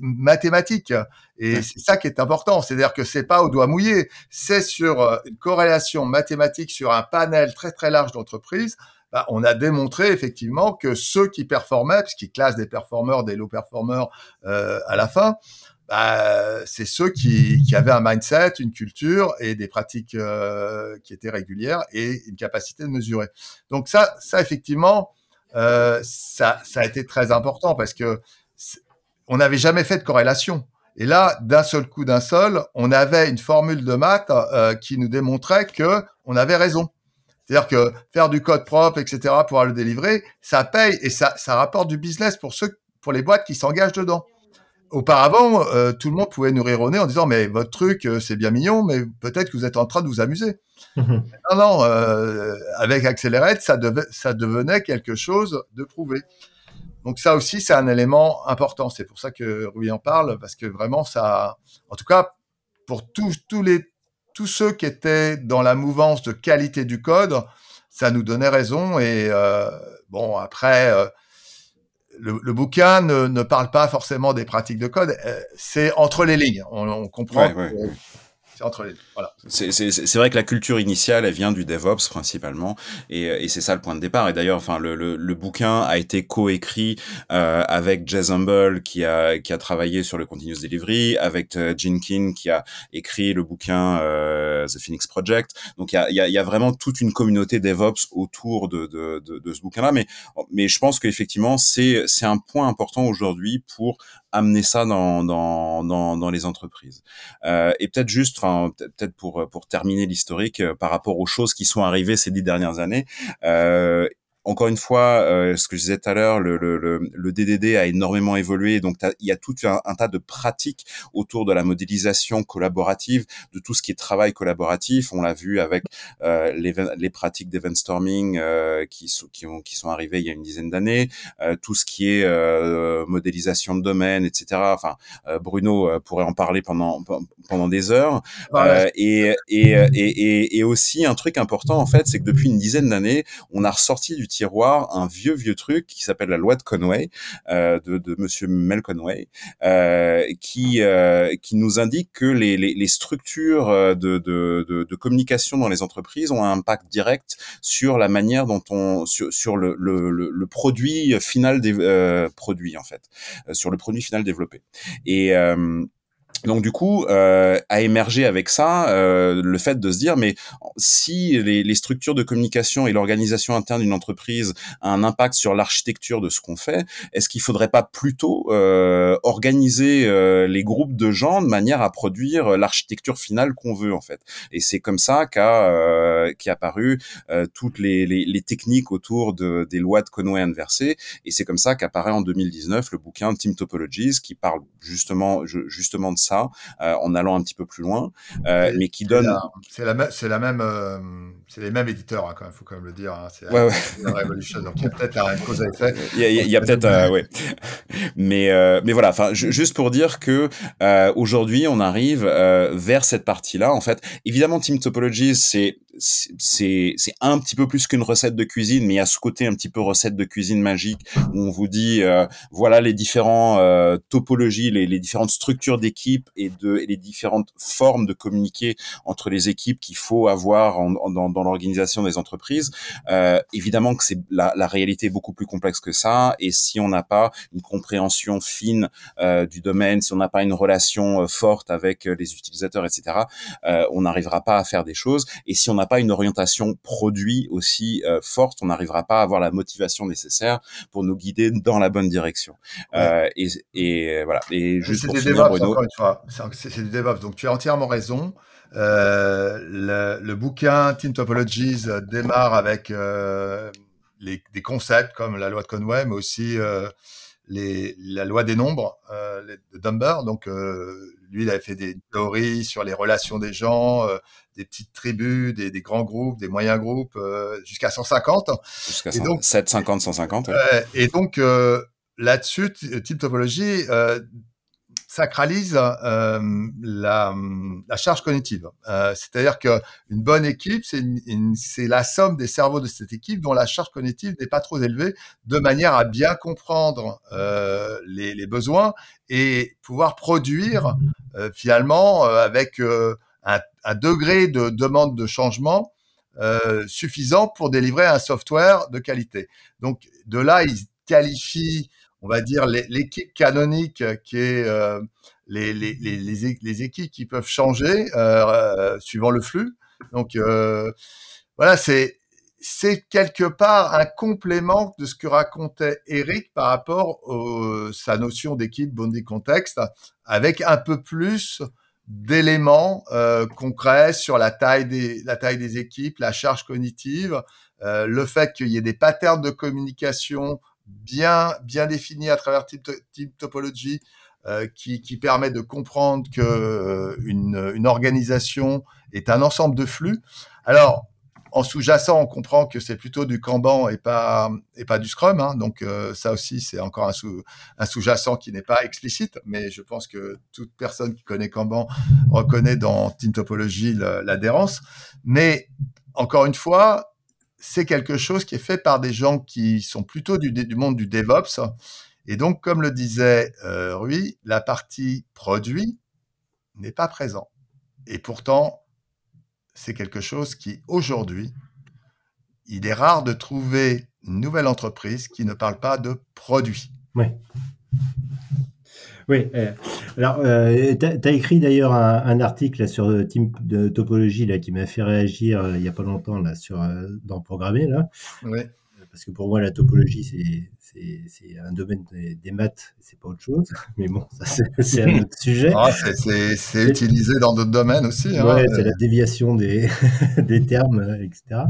mathématique. Et c'est ça qui est important, c'est-à-dire que c'est pas au doigt mouillé, c'est sur euh, une corrélation mathématique sur un panel très très large d'entreprises. Bah, on a démontré effectivement que ceux qui performaient, puisqu'ils classent des performeurs, des low performers euh, à la fin, bah, c'est ceux qui, avaient un mindset, une culture et des pratiques euh, qui étaient régulières et une capacité de mesurer. Donc ça, ça effectivement, euh, ça, a été très important parce que on n'avait jamais fait de corrélation. Et là, d'un seul coup, d'un seul, on avait une formule de maths qui nous démontrait que on avait raison. C'est-à-dire que faire du code propre, etc., pour pouvoir le délivrer, ça paye et ça, ça rapporte du business pour ceux, pour les boîtes qui s'engagent dedans. Auparavant, euh, tout le monde pouvait nous rire au nez en disant mais votre truc euh, c'est bien mignon, mais peut-être que vous êtes en train de vous amuser. Mhm. Non, non, euh, avec Accelerate, ça, devait, ça devenait quelque chose de prouvé. Donc ça aussi, c'est un élément important. C'est pour ça que Rui en parle, parce que vraiment, ça, en tout cas, pour tous, tous, les, tous ceux qui étaient dans la mouvance de qualité du code, ça nous donnait raison. Et euh, bon, après, euh, le, le, bouquin ne, ne, parle pas forcément des pratiques de code. Euh, c'est entre les lignes. On, on comprend. Ouais, ouais. C'est vrai que la culture initiale, elle vient du DevOps principalement, et, c'est ça le point de départ. Et d'ailleurs, enfin, le, bouquin a été coécrit euh, avec Jez Humble qui a travaillé sur le continuous delivery, avec euh, Jenkins qui a écrit le bouquin euh, The Phoenix Project. Donc il y a, vraiment toute une communauté DevOps autour de ce bouquin-là. Mais je pense qu'effectivement c'est c'est un point important aujourd'hui pour amener ça dans les entreprises. Euh, et peut-être juste, enfin, peut-être pour, pour terminer l'historique euh, par rapport aux choses qui sont arrivées ces dix dernières années, euh, encore une fois, euh, ce que je disais tout à l'heure, le, le, le, DDD a énormément évolué, donc il y a tout un, tas de pratiques autour de la modélisation collaborative, de tout ce qui est travail collaboratif. On l'a vu avec euh, les, les, pratiques d'event storming euh, qui, sont, qui, ont, qui sont arrivées il y a une dizaine d'années, euh, tout ce qui est euh, modélisation de domaine, etc. Enfin, Bruno pourrait en parler pendant pendant des heures. et, et, et, et, aussi un truc important en fait, c'est que depuis une dizaine d'années, on a ressorti du tiroir un vieux vieux truc qui s'appelle la loi de Conway euh, de, de Monsieur Mel Conway, euh, qui euh, qui nous indique que les, les, les structures euh, de, de, de, de, communication dans les entreprises ont un impact direct sur la manière dont on sur, sur le, le, le, produit final des euh, produits en fait, sur le produit final développé. Et donc du coup, euh, a émergé avec ça euh, le fait de se dire, mais si les, les structures de communication et l'organisation interne d'une entreprise a un impact sur l'architecture de ce qu'on fait, est-ce qu'il faudrait pas plutôt euh, organiser euh, les groupes de gens de manière à produire l'architecture finale qu'on veut en fait? Et c'est comme ça qu'a euh, qu'est apparu euh, toutes les, les, les, techniques autour de, des lois de Conway inversées, et c'est comme ça qu'apparaît en 2019 le bouquin Team Topologies qui parle justement justement de ça euh, en allant un petit peu plus loin, euh, mais qui donne. C'est la, c'est la même, euh, c'est les mêmes éditeurs, hein, quand même, faut quand même le dire. Hein, c'est ouais, ouais. Revolution, donc il y a peut-être un cause à effet. Il y a, il y a peut-être, ouais. Mais, mais voilà, enfin, juste pour dire que aujourd'hui, on arrive vers cette partie-là. En fait, évidemment, Team Topologies, c'est c'est un petit peu plus qu'une recette de cuisine, mais il y a ce côté un petit peu recette de cuisine magique où on vous dit euh, voilà les différents euh, topologies, les, les, différentes structures d'équipe et de et les différentes formes de communiquer entre les équipes qu'il faut avoir en, dans, dans l'organisation des entreprises. Euh, évidemment que c'est la, la, réalité est beaucoup plus complexe que ça, et si on n'a pas une compréhension fine euh, du domaine, si on n'a pas une relation euh, forte avec les utilisateurs, etc., on n'arrivera pas à faire des choses. Et si on pas une orientation produit aussi euh, forte, on n'arrivera pas à avoir la motivation nécessaire pour nous guider dans la bonne direction. Euh, et, et, voilà. Et juste pour finir, Bruno. C'est du DevOps. Donc tu as entièrement raison. Euh, le, le, bouquin Team Topologies euh, démarre avec euh, les, des concepts comme la loi de Conway, mais aussi euh, les, la loi des nombres de Dumber. Donc lui, il avait fait des théories sur les relations des gens, des petites tribus, des, des, grands groupes, des moyens groupes, euh, jusqu'à 150. Jusqu'à 750, 150. Ouais. et donc, euh, là-dessus, Type Topologie euh, sacralise euh, la, charge cognitive. Euh, C'est-à-dire qu'une bonne équipe, c'est la somme des cerveaux de cette équipe dont la charge cognitive n'est pas trop élevée, de manière à bien comprendre euh, les, besoins et pouvoir produire finalement avec un, un, degré de demande de changement suffisant pour délivrer un software de qualité. Donc de là, ils qualifient on va dire, l'équipe canonique qui est euh, les, les, les, les, équipes qui peuvent changer euh, suivant le flux. Donc euh, voilà, c'est quelque part un complément de ce que racontait Eric par rapport à sa notion d'équipe bonding contexte, avec un peu plus d'éléments euh, concrets sur la taille des la taille des équipes, la charge cognitive, euh, le fait qu'il y ait des patterns de communication bien, bien défini à travers Team, Topology euh, qui, permet de comprendre que euh, une, organisation est un ensemble de flux. Alors, en sous-jacent, on comprend que c'est plutôt du Kanban et pas et pas du Scrum. Hein, donc euh, ça aussi, c'est encore un, sous, un sous-jacent qui n'est pas explicite, mais je pense que toute personne qui connaît Kanban reconnaît dans Team Topology l'adhérence. Mais encore une fois, c'est quelque chose qui est fait par des gens qui sont plutôt du, monde du DevOps. Et donc, comme le disait euh, Rui, la partie produit n'est pas présent. Et pourtant, c'est quelque chose qui, aujourd'hui, il est rare de trouver une nouvelle entreprise qui ne parle pas de produit. Oui. Oui, euh, alors euh, tu as, écrit d'ailleurs un, un, article sur le team de topologie là, qui m'a fait réagir euh, il n'y a pas longtemps là, sur, euh, dans Programmer. Là. Oui. Parce que pour moi, la topologie, c'est c'est un domaine des, des maths, c'est pas autre chose. Mais bon, c'est un autre sujet. Ah, c'est utilisé dans d'autres domaines aussi. Hein. Ouais, c'est la déviation des, des termes, etc.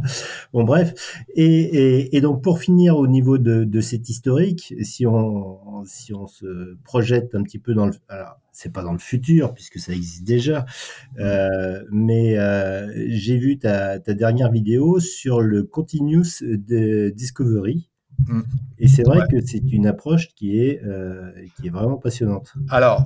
Bon, bref. Et, et, et, donc, pour finir au niveau de, de cet historique, si on, si on se projette un petit peu dans le. Alors, c'est pas dans le futur puisque ça existe déjà, euh, mais euh, j'ai vu ta, ta, dernière vidéo sur le continuous de discovery. Mmh. Et c'est vrai ouais. que c'est une approche qui est, euh, qui est vraiment passionnante. Alors,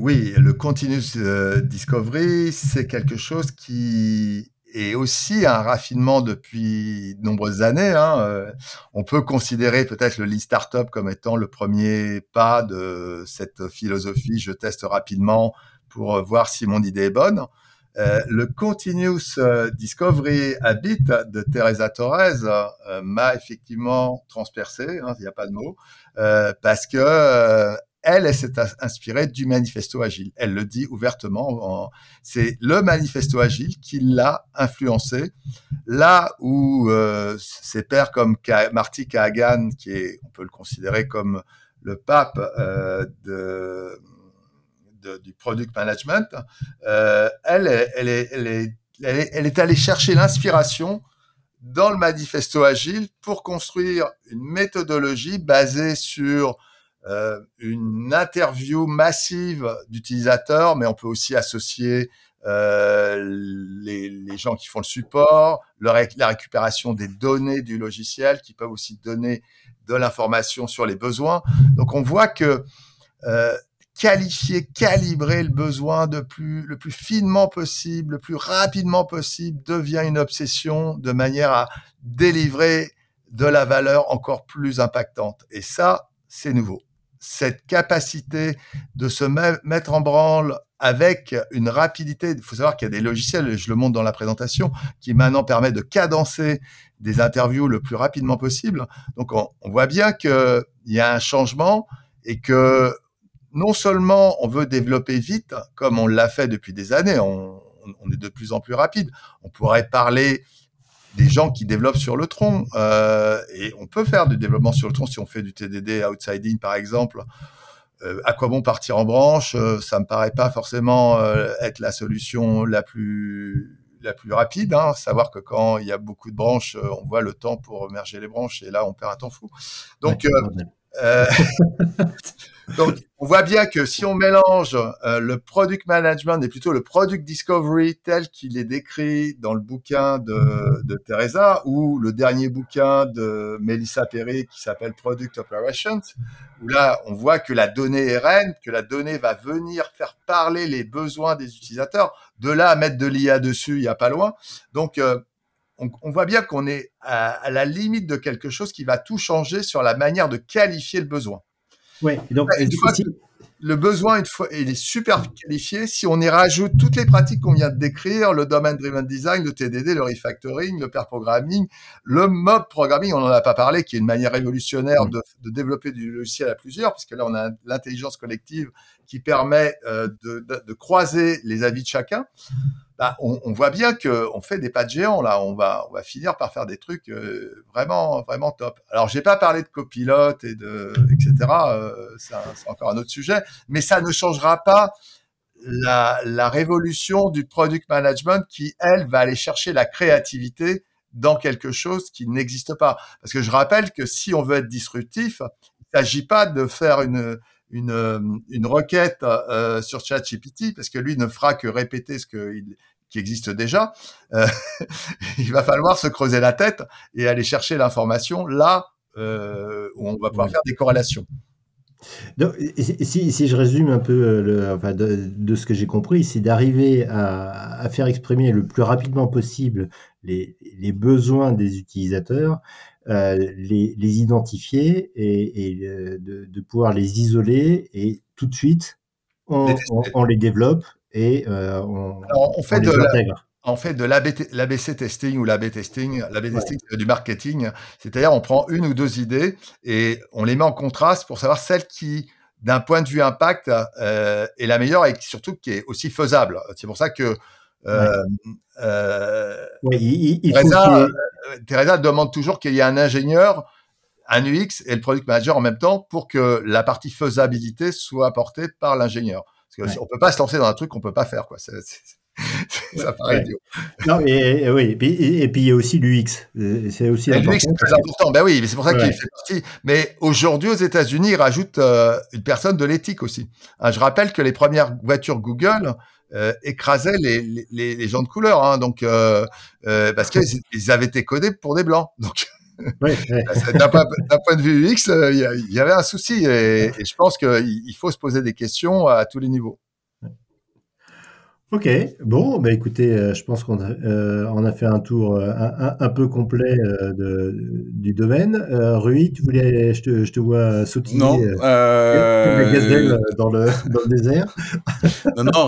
oui, le continuous discovery, c'est quelque chose qui est aussi un raffinement depuis de nombreuses années. Hein. On peut considérer peut-être le Lean Startup comme étant le premier pas de cette philosophie. Je teste rapidement pour voir si mon idée est bonne. Euh, le Continuous euh, Discovery Habit de Teresa Torres euh, m'a effectivement transpercé, hein, il n'y a pas de mot, euh, parce que euh, elle, s'est inspirée du manifesto agile. Elle le dit ouvertement. C'est le manifesto agile qui l'a influencé. Là où ses pairs comme Marty Kagan, qui est, on peut le considérer comme le pape de, du product management, euh, elle est allée chercher l'inspiration dans le manifesto agile pour construire une méthodologie basée sur euh, une interview massive d'utilisateurs, mais on peut aussi associer euh, les, gens qui font le support, la récupération des données du logiciel, qui peuvent aussi donner de l'information sur les besoins. Donc on voit que euh, qualifier, calibrer le besoin le plus finement possible, le plus rapidement possible devient une obsession de manière à délivrer de la valeur encore plus impactante. Et ça, c'est nouveau. Cette capacité de se mettre en branle avec une rapidité, il faut savoir qu'il y a des logiciels, je le montre dans la présentation, qui maintenant permettent de cadencer des interviews le plus rapidement possible. Donc on, voit bien qu'il y a un changement et que non seulement on veut développer vite, comme on l'a fait depuis des années, on, est de plus en plus rapide. On pourrait parler des gens qui développent sur le tronc, euh, et on peut faire du développement sur le tronc si on fait du TDD outside par exemple. Euh, à quoi bon partir en branche? Euh, Ça me paraît pas forcément être la solution la plus la plus rapide. Hein. Savoir que quand il y a beaucoup de branches, on voit le temps pour merger les branches, et là on perd un temps fou. Donc ouais, Donc, on voit bien que si on mélange euh, le product management et plutôt le product discovery tel qu'il est décrit dans le bouquin de, Teresa ou le dernier bouquin de Melissa Perry qui s'appelle Product Operations, où là, on voit que la donnée est reine, que la donnée va venir faire parler les besoins des utilisateurs. De là à mettre de l'IA dessus, il n'y a pas loin. Donc, euh, on, voit bien qu'on est à la limite de quelque chose qui va tout changer sur la manière de qualifier le besoin. Ouais, donc une fois que le besoin, une fois, il est super qualifié. Si on y rajoute toutes les pratiques qu'on vient de décrire, le domain driven design, le TDD, le refactoring, le pair programming, le mob programming, on n'en a pas parlé, qui est une manière révolutionnaire de, de, développer du logiciel à plusieurs, puisque là, on a l'intelligence collective qui permet euh, de, de, de, croiser les avis de chacun. Bah, on, on, voit bien que on fait des pas de géants là. On va, on va finir par faire des trucs euh, vraiment, vraiment top. Alors, j'ai pas parlé de copilote et de, etc. Euh, c'est encore un autre sujet, mais ça ne changera pas la, la révolution du product management qui, elle, va aller chercher la créativité dans quelque chose qui n'existe pas. Parce que je rappelle que si on veut être disruptif, il ne s'agit pas de faire une, une, une requête euh, sur ChatGPT parce que lui ne fera que répéter ce qui existe déjà. Euh, il va falloir se creuser la tête et aller chercher l'information là euh, où on va pouvoir faire des corrélations. Donc, si, si, je résume un peu le, enfin de, de, ce que j'ai compris, c'est d'arriver à, à, faire exprimer le plus rapidement possible les, les besoins des utilisateurs, euh, les, les, identifier et, et de, de, pouvoir les isoler et tout de suite on, on, on les développe et euh, on, Alors, on, fait les de intègre. La, on fait de l'ABC testing ou l'AB testing. L'AB testing, c'est du marketing. C'est-à-dire, on prend une ou deux idées et on les met en contraste pour savoir celle qui, d'un point de vue impact, euh, est la meilleure et surtout qui est aussi faisable. C'est pour ça que euh, euh, oui, il, il Teresa, Teresa, demande toujours qu'il y ait un ingénieur, un UX et le product manager en même temps pour que la partie faisabilité soit apportée par l'ingénieur. Parce qu'on ouais. ne peut pas se lancer dans un truc qu'on ne peut pas faire. Quoi. Ça paraît ouais. idiot. Non, et, et, oui, et puis, et puis il y a aussi l'UX. C'est aussi et L'UX, c'est très important. Ben oui, c'est pour ça qu'il fait partie. Mais aujourd'hui, aux États-Unis, ils rajoutent euh, une personne de l'éthique aussi. Hein, je rappelle que les premières voitures Google, euh, écrasaient les, les, les, gens de couleur, hein, donc euh, euh, parce qu'ils ils avaient été codés pour des blancs. Donc oui, oui. d'un, point, point, de vue UX, euh, il y, y, avait un souci et, et je pense qu'il faut se poser des questions à tous les niveaux. Ok, bon, bah écoutez, euh, je pense qu'on a, euh, on a fait un tour euh, un, un, peu complet de, du domaine. Euh, Rui, tu voulais, je te, je te vois sautiller non, la gazelle dans le, dans le désert. non, non,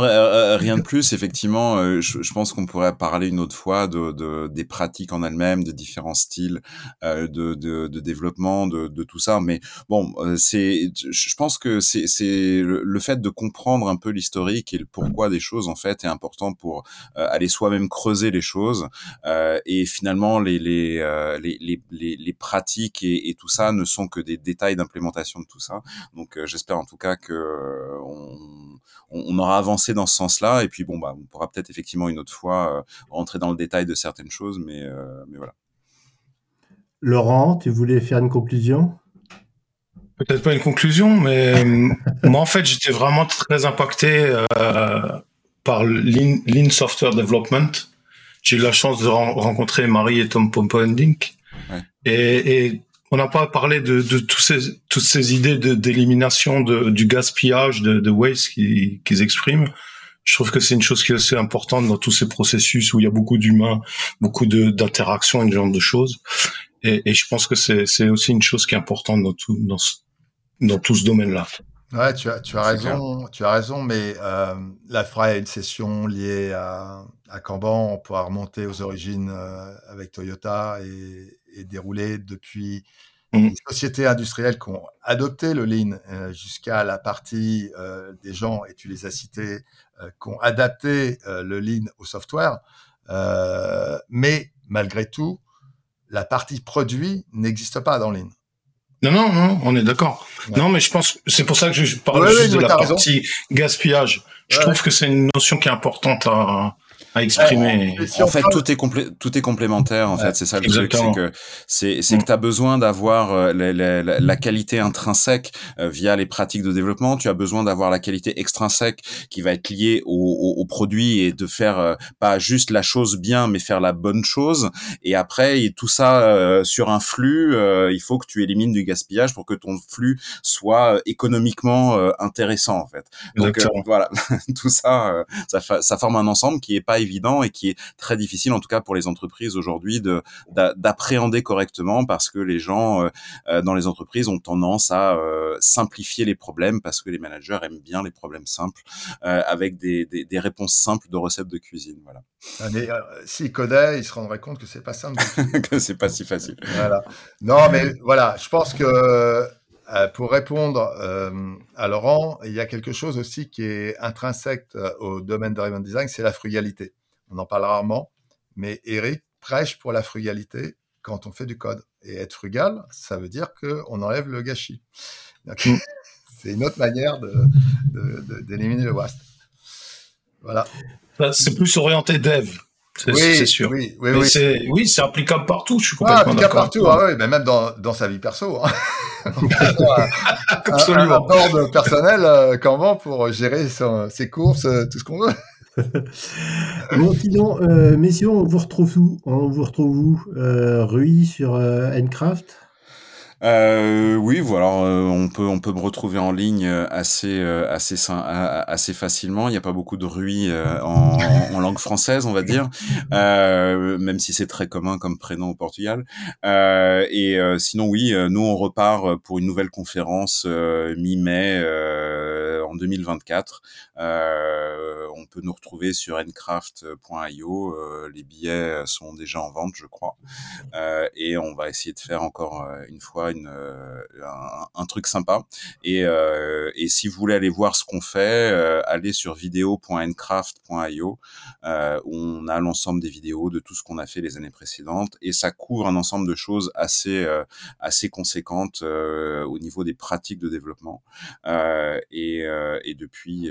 rien de plus. Effectivement, je, je pense qu'on pourrait parler une autre fois de, de des pratiques en elles-mêmes, de différents styles de, de, de, développement, de, de tout ça. Mais bon, c'est, je pense que c'est, c'est le, le fait de comprendre un peu l'historique et le pourquoi des choses en fait est important pour euh, aller soi-même creuser les choses euh, et finalement les les, euh, les, les, les, les pratiques et, et, tout ça ne sont que des détails d'implémentation de tout ça. Donc j'espère en tout cas que on, on, aura avancé dans ce sens-là et puis bon bah on pourra peut-être effectivement une autre fois rentrer dans le détail de certaines choses, mais mais voilà. Laurent, tu voulais faire une conclusion? Peut-être pas une conclusion, mais moi en fait j'étais vraiment très impacté euh, par Lean, Lean, Software Development. J'ai eu la chance de rencontrer Marie et Tom Pompendink. Ouais. Et, et, on n'a pas parlé de, de tous ces, toutes ces idées d'élimination du gaspillage, de, de waste qu'ils qu expriment. Je trouve que c'est une chose qui est assez importante dans tous ces processus où il y a beaucoup d'humains, beaucoup d'interactions et ce genre de choses. Et, et je pense que c'est aussi une chose qui est importante dans tout, dans, dans tout ce domaine-là. Ouais, tu as, tu as raison, tu as raison, mais euh, la FRA une session liée à, à Kanban, on pourra remonter aux origines euh, avec Toyota et, et dérouler depuis mmh. les sociétés industrielles qui ont adopté le Lean euh, jusqu'à la partie euh, des gens, et tu les as cités, euh, qui ont adapté euh, le Lean au software. mais malgré tout, la partie produit n'existe pas dans Lean. Non, non, non, on est d'accord. Ouais. Non, mais je pense, c'est pour ça que je parle ouais, juste de la partie raison. gaspillage. Je trouve que c'est une notion qui est importante à, à exprimer. en fait, tout est complé tout est complémentaire. En fait, c'est ça le truc, c'est que c'est c'est que mm. tu as besoin d'avoir euh, la, la, la, qualité intrinsèque euh, via les pratiques de développement. Tu as besoin d'avoir la qualité extrinsèque qui va être liée au, au, produit et de faire euh, pas juste la chose bien, mais faire la bonne chose. Et après, et tout ça sur un flux, il faut que tu élimines du gaspillage pour que ton flux soit économiquement intéressant en fait. Donc voilà, tout ça, ça, ça forme un ensemble qui est pas évident et qui est très difficile, en tout cas pour les entreprises aujourd'hui, de d'appréhender correctement parce que les gens euh, euh, dans les entreprises ont tendance à euh, simplifier les problèmes parce que les managers aiment bien les problèmes simples avec des, des, des, réponses simples de recettes de cuisine. Voilà. Ah, mais s'ils codaient, ils se rendraient compte que c'est pas simple. que c'est pas si facile. Voilà. Non, mais voilà, je pense que pour répondre à Laurent, il y a quelque chose aussi qui est intrinsèque au domaine de Raven Design, c'est la frugalité. On en parle rarement, mais Eric prêche pour la frugalité quand on fait du code. Et être frugal, ça veut dire qu'on enlève le gâchis. Mm. c'est une autre manière d'éliminer le waste. Voilà. C'est plus orienté dev. C'est sûr. Oui, oui, oui. oui, c'est applicable partout. Je suis ah, complètement ah, applicable partout. Ah, oui, mais même dans, dans sa vie perso. Hein. Absolument. Un, un board personnel euh, comment pour gérer ses courses, euh, tout ce qu'on veut. bon, sinon, euh, messieurs, on vous retrouve où? On vous retrouve où euh, Rui sur euh, Endcraft euh, oui, voilà, euh, on peut on peut me retrouver en ligne euh, assez euh, assez assez facilement. Il n'y a pas beaucoup de ruis en, en, langue française, on va dire, même si c'est très commun comme prénom au Portugal. et sinon, oui, nous on repart pour une nouvelle conférence mi-mai en 2024. on peut nous retrouver sur ncraft.io. les billets sont déjà en vente, je crois, et on va essayer de faire encore une fois euh, un, truc sympa. Et, euh, si vous voulez aller voir ce qu'on fait, euh, allez sur vidéo.encraft.io où on a l'ensemble des vidéos de tout ce qu'on a fait les années précédentes et ça couvre un ensemble de choses assez assez conséquentes au niveau des pratiques de développement. Et depuis,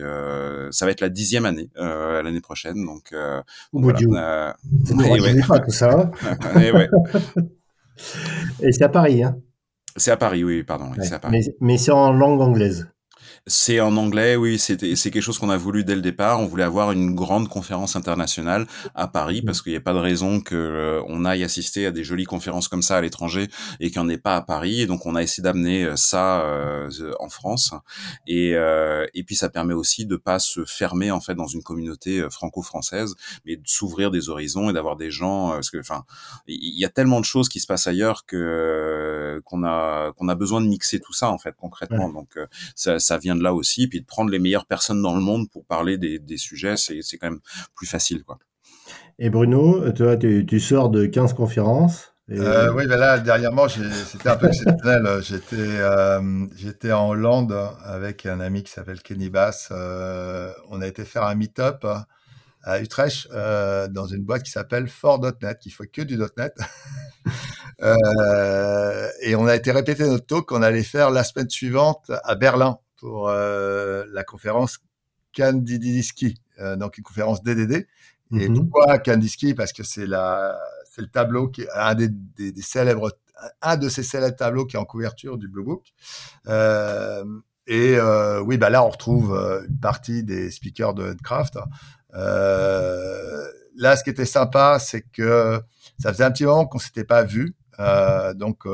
ça va être la dixième année l'année prochaine, donc, voilà. et pas tout ça. et, ouais. et c'est à Paris, hein c'est à Paris, oui, pardon. Mais, mais c'est en langue anglaise. C'est en anglais, oui. C'est quelque chose qu'on a voulu dès le départ. On voulait avoir une grande conférence internationale à Paris parce qu'il n'y a pas de raison que euh, on aille assister à des jolies conférences comme ça à l'étranger et qu'il n'y en ait pas à Paris. Et donc on a essayé d'amener euh, ça euh, en France. Et, et puis ça permet aussi de pas se fermer en fait dans une communauté franco-française, mais de s'ouvrir des horizons et d'avoir des gens. parce que enfin, il y a tellement de choses qui se passent ailleurs que qu'on a qu'on a besoin de mixer tout ça en fait concrètement. Donc ça, ça vient de là aussi, puis de prendre les meilleures personnes dans le monde pour parler des, sujets, c'est quand même plus facile, quoi. Et Bruno, toi, tu, sors de 15 conférences. Euh, oui, ben là, dernièrement, c'était un peu exceptionnel. J'étais, euh, j'étais en Hollande avec un ami qui s'appelle Kenny Bass. Euh, on a été faire un meet-up à Utrecht dans une boîte qui s'appelle Fort.net, qui fait que du .net. et on a été répété notre talk qu'on allait faire la semaine suivante à Berlin pour euh, la conférence Kandinsky, euh, donc une conférence DDD. Et mhm. pourquoi Kandinsky Parce que c'est la, c'est le tableau qui est un des, des, célèbres, un de ces célèbres tableaux qui est en couverture du Blue Book. Euh, et euh, oui, bah là on retrouve une partie des speakers de Handcraft. Euh, là, ce qui était sympa, c'est que ça faisait un petit moment qu'on s'était pas vu. donc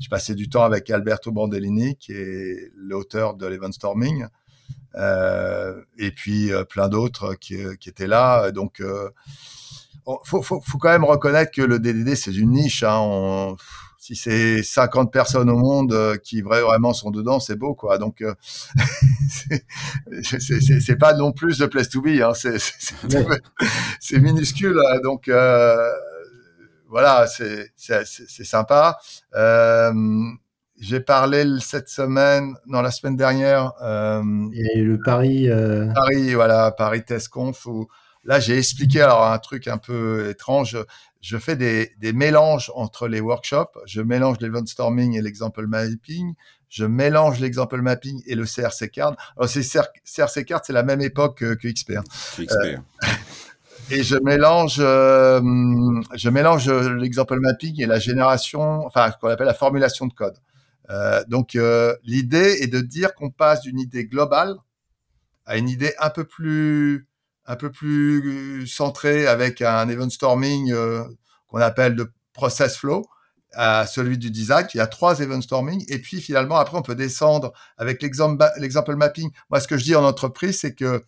je passais du temps avec Alberto Bandellini, qui est l'auteur de l'Event Storming, euh, et puis euh, plein d'autres qui, qui, étaient là. Donc, euh, faut, faut, faut, quand même reconnaître que le DDD, c'est une niche. Hein. si c'est 50 personnes au monde euh, qui vraiment sont dedans, c'est beau, quoi. Donc, euh, c'est pas non plus the place to be. Hein. C'est minuscule. Hein. Donc, euh, voilà, c'est sympa. Euh, j'ai parlé cette semaine, non, la semaine dernière. Euh, et le Paris. Euh... Paris, voilà, Paris TestConf. Où, là, j'ai expliqué alors un truc un peu étrange. Je fais des, des mélanges entre les workshops. Je mélange l'event storming et l'example mapping. Je mélange l'example mapping et le CRC card. Alors, c'est CRC card, c'est la même époque que, XP. Hein. XP. Euh, et je mélange, euh, je mélange l'example mapping et la génération, enfin, qu'on appelle la formulation de code. Euh, donc, euh, l'idée est de dire qu'on passe d'une idée globale à une idée un peu plus, un peu plus centrée avec un event storming euh, qu'on appelle de process flow à celui du design. Il y a trois event storming et puis finalement après on peut descendre avec l'exemple mapping. Moi, ce que je dis en entreprise, c'est que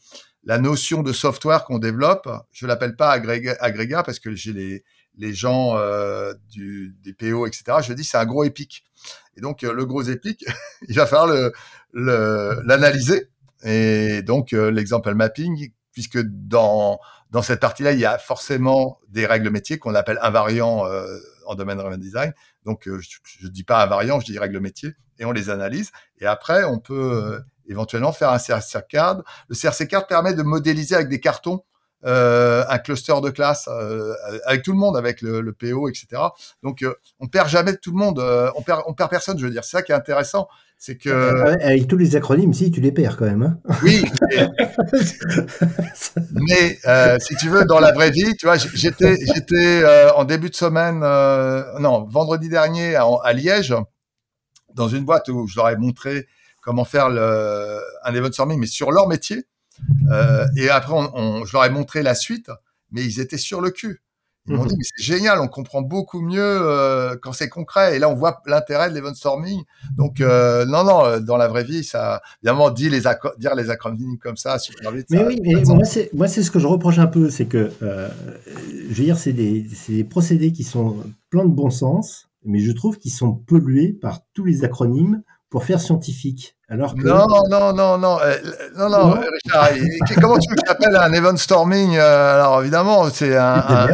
la notion de software qu'on développe, je l'appelle pas agrégat, parce que j'ai les, gens euh, du, des PO, etc. Je dis c'est un gros épique. Et donc euh, le gros épique, il va falloir l'analyser. Et donc euh, l'exemple mapping, puisque dans dans cette partie-là, il y a forcément des règles métiers qu'on appelle invariants en domaine driven design. Donc je ne dis pas invariants, je dis règles métiers, et on les analyse. Et après, on peut éventuellement faire un CRC card. Le CRC card permet de modéliser avec des cartons euh, un cluster de classe euh, avec tout le monde, avec le, le PO, etc. Donc euh, on perd jamais tout le monde, euh, on perd on perd personne. Je veux dire, c'est ça qui est intéressant, c'est que avec tous les acronymes, si tu les perds quand même. Hein oui, mais, mais si tu veux, dans la vraie vie, tu vois, j'étais j'étais en début de semaine, non, vendredi dernier à, à Liège, dans une boîte où je leur ai montré comment faire le, un event storming, mais sur leur métier. Euh, et après, on, on, je leur ai montré la suite, mais ils étaient sur le cul. Ils m'ont dit, mais c'est génial, on comprend beaucoup mieux euh, quand c'est concret. Et là, on voit l'intérêt de l'event storming. Donc, euh, non, non, dans la vraie vie, ça, évidemment, dire les, dire les acronymes comme ça super vite. Mais ça, oui, mais moi, c'est, moi, c'est ce que je reproche un peu, c'est que, euh, je veux dire, c'est des, procédés qui sont plein de bon sens, mais je trouve qu'ils sont pollués par tous les acronymes pour faire scientifique. Alors que... Non, non, non, non, euh, non, non, non, Richard, comment tu veux que j'appelle un event storming euh, Alors évidemment, c'est un.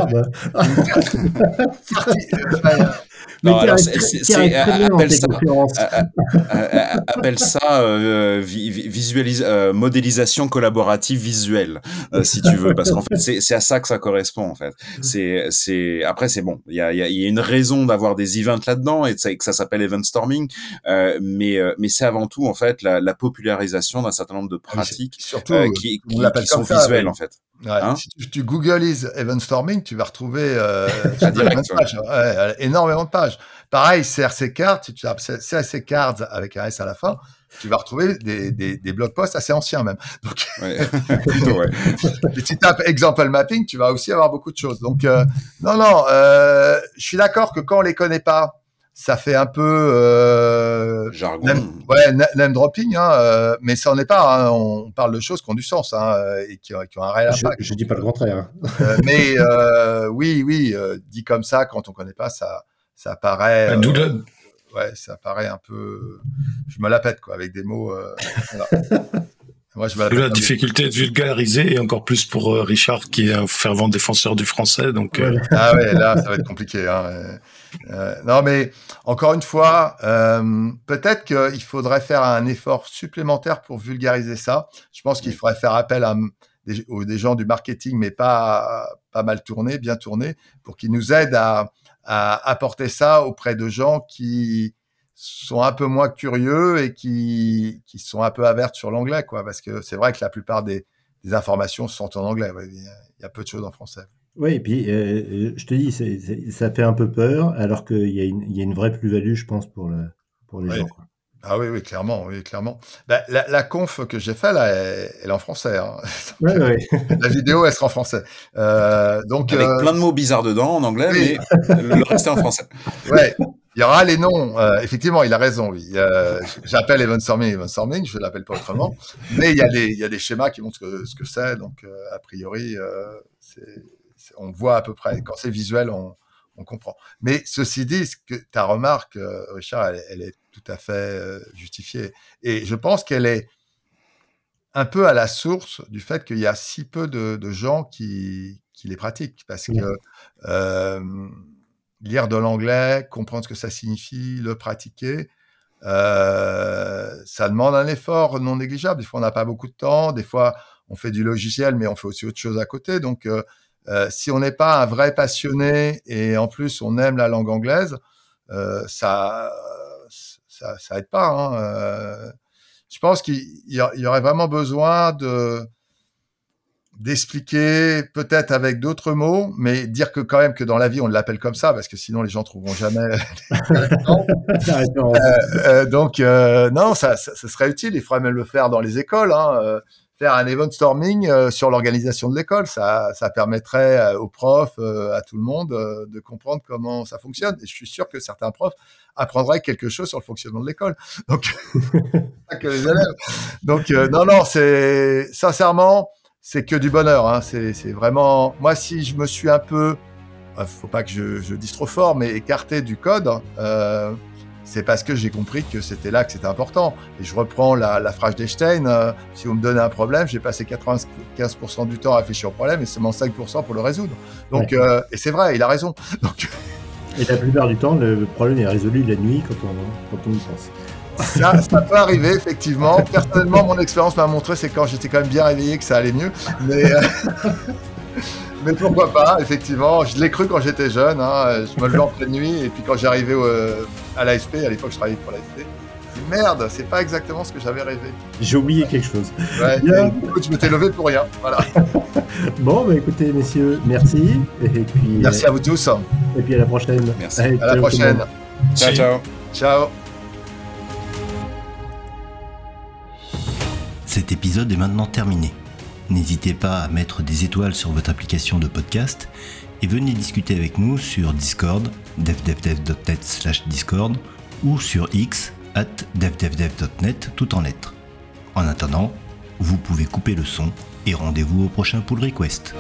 un... Merde. Non, alors c'est, appelle ça, appelle ça euh, visualis, euh, modélisation collaborative visuelle, euh, si tu veux, parce qu'en fait c'est, c'est à ça que ça correspond en fait. C'est, c'est après c'est bon, il y a, y a une raison d'avoir des events là-dedans et que ça s'appelle event storming, euh, mais mais c'est avant tout en fait la, la popularisation d'un certain nombre de ah, pratiques surtout, qui, qui, qui sont ça, visuelles en fait. Ouais, hein si tu googleises event storming, tu vas retrouver euh, direct, ouais. pages, ouais, énormément de pages. Pareil, CRC cards, si tu tapes CRC cards avec un S à la fin, tu vas retrouver des, des, des blog posts assez anciens même. Donc, si tu tapes example mapping, tu vas aussi avoir beaucoup de choses. Donc, euh, non, non, euh, je suis d'accord que quand on les connaît pas, ça fait un peu euh, jargon, name, ouais, name dropping, hein, euh, mais ça en est pas. Hein, on parle de choses qui ont du sens hein, et qui, qui, ont un réel impact. Je, je dis pas le contraire. Hein. euh, mais euh, oui, oui, euh, dit comme ça, quand on connaît pas, ça, ça paraît. Euh, ouais, ça paraît un peu. Je me la pète quoi, avec des mots. Voilà. Moi, je la difficulté de vulgariser et encore plus pour euh, Richard qui est un fervent défenseur du français. Donc, euh... ah ouais, là, ça va être compliqué. Hein. Euh, non, mais encore une fois, euh, peut-être qu'il faudrait faire un effort supplémentaire pour vulgariser ça. Je pense qu'il faudrait faire appel à des, des, gens du marketing, mais pas pas mal tournés, bien tournés, pour qu'ils nous aident à, à apporter ça auprès de gens qui sont un peu moins curieux et qui, qui sont un peu avertes sur l'anglais, quoi. Parce que c'est vrai que la plupart des, des informations sont en anglais. Il, y a, peu de choses en français. Oui, et puis euh, je te dis, c est, c est, ça fait un peu peur, alors qu'il y, y, a une vraie plus-value, je pense, pour, le, pour les oui. gens. Quoi. Ah oui, oui, clairement, oui, clairement. Ben, la, la, conf que j'ai fait là, elle, elle, est en français. Hein. Ouais, ouais. la vidéo, elle sera en français. Euh, donc avec euh... plein de mots bizarres dedans en anglais, oui. mais le reste est en français. Ouais. Il y aura les noms. Euh, effectivement, il a raison. Oui. Euh, J'appelle Evan Storming Evan Storming, je l'appelle pas autrement. Mais il y a des, il y a des schémas qui montrent ce que c'est. Donc, euh, a priori, euh, on voit à peu près. Quand c'est visuel, on, on, comprend. Mais ceci dit, ce que ta remarque, euh, Richard, elle, elle, est tout à fait euh, justifiée. Et je pense qu'elle est un peu à la source du fait qu'il y a si peu de, de gens qui, qui, les pratiquent. Parce que euh, lire de l'anglais, comprendre ce que ça signifie, le pratiquer, euh, ça demande un effort non négligeable. Des fois, on n'a pas beaucoup de temps. Des fois, on fait du logiciel, mais on fait aussi autre chose à côté. Donc, euh, euh, si on n'est pas un vrai passionné et en plus on aime la langue anglaise, euh, ça, ça, ça aide pas. Hein. je pense qu'il y, y, aurait vraiment besoin de d'expliquer peut-être avec d'autres mots, mais dire que quand même que dans la vie on l'appelle comme ça parce que sinon les gens trouveront jamais. euh, donc non, ça, ça, serait utile. Il faudrait même le faire dans les écoles. Hein, faire un event storming euh, sur l'organisation de l'école. Ça, ça permettrait euh, aux profs, euh, à tout le monde, de comprendre comment ça fonctionne. Et je suis sûr que certains profs apprendraient quelque chose sur le fonctionnement de l'école. Donc, pas que les élèves. Donc, non, non, c'est sincèrement, c'est que du bonheur. Hein. C'est vraiment, moi, si je me suis un peu, faut pas que je, je dise trop fort, mais écarté du code. C'est parce que j'ai compris que c'était là que c'était important. Et je reprends la, la phrase d'Einstein, euh, si vous me donnez un problème, j'ai passé 95% du temps à réfléchir au problème et seulement 5% pour le résoudre. Donc, euh, et c'est vrai, il a raison. Donc... Et la plupart du temps, le problème est résolu la nuit quand on, quand on y pense. Ça, ça, peut arriver, effectivement. Personnellement, mon expérience m'a montré, c'est quand j'étais quand même bien réveillé que ça allait mieux. Mais, euh, mais pourquoi pas, effectivement. Je l'ai cru quand j'étais jeune. Hein. Je me levais en pleine nuit et puis quand j'arrivais à l'ASP, à l'époque je travaillais pour l'ASP, merde, c'est pas exactement ce que j'avais rêvé. J'ai oublié quelque chose. Ouais, je m'étais levé pour rien. Voilà. bon, bah écoutez, messieurs, merci. Et puis, merci à vous tous. Et puis à la prochaine. Merci. à la prochaine. Ciao, ciao. Ciao. Cet épisode est maintenant terminé. N'hésitez pas à mettre des étoiles sur votre application de podcast et venez discuter avec nous sur Discord, devdevdev.net slash Discord ou sur X at devdevdev.net tout en lettres. En attendant, vous pouvez couper le son et rendez-vous au prochain pull request.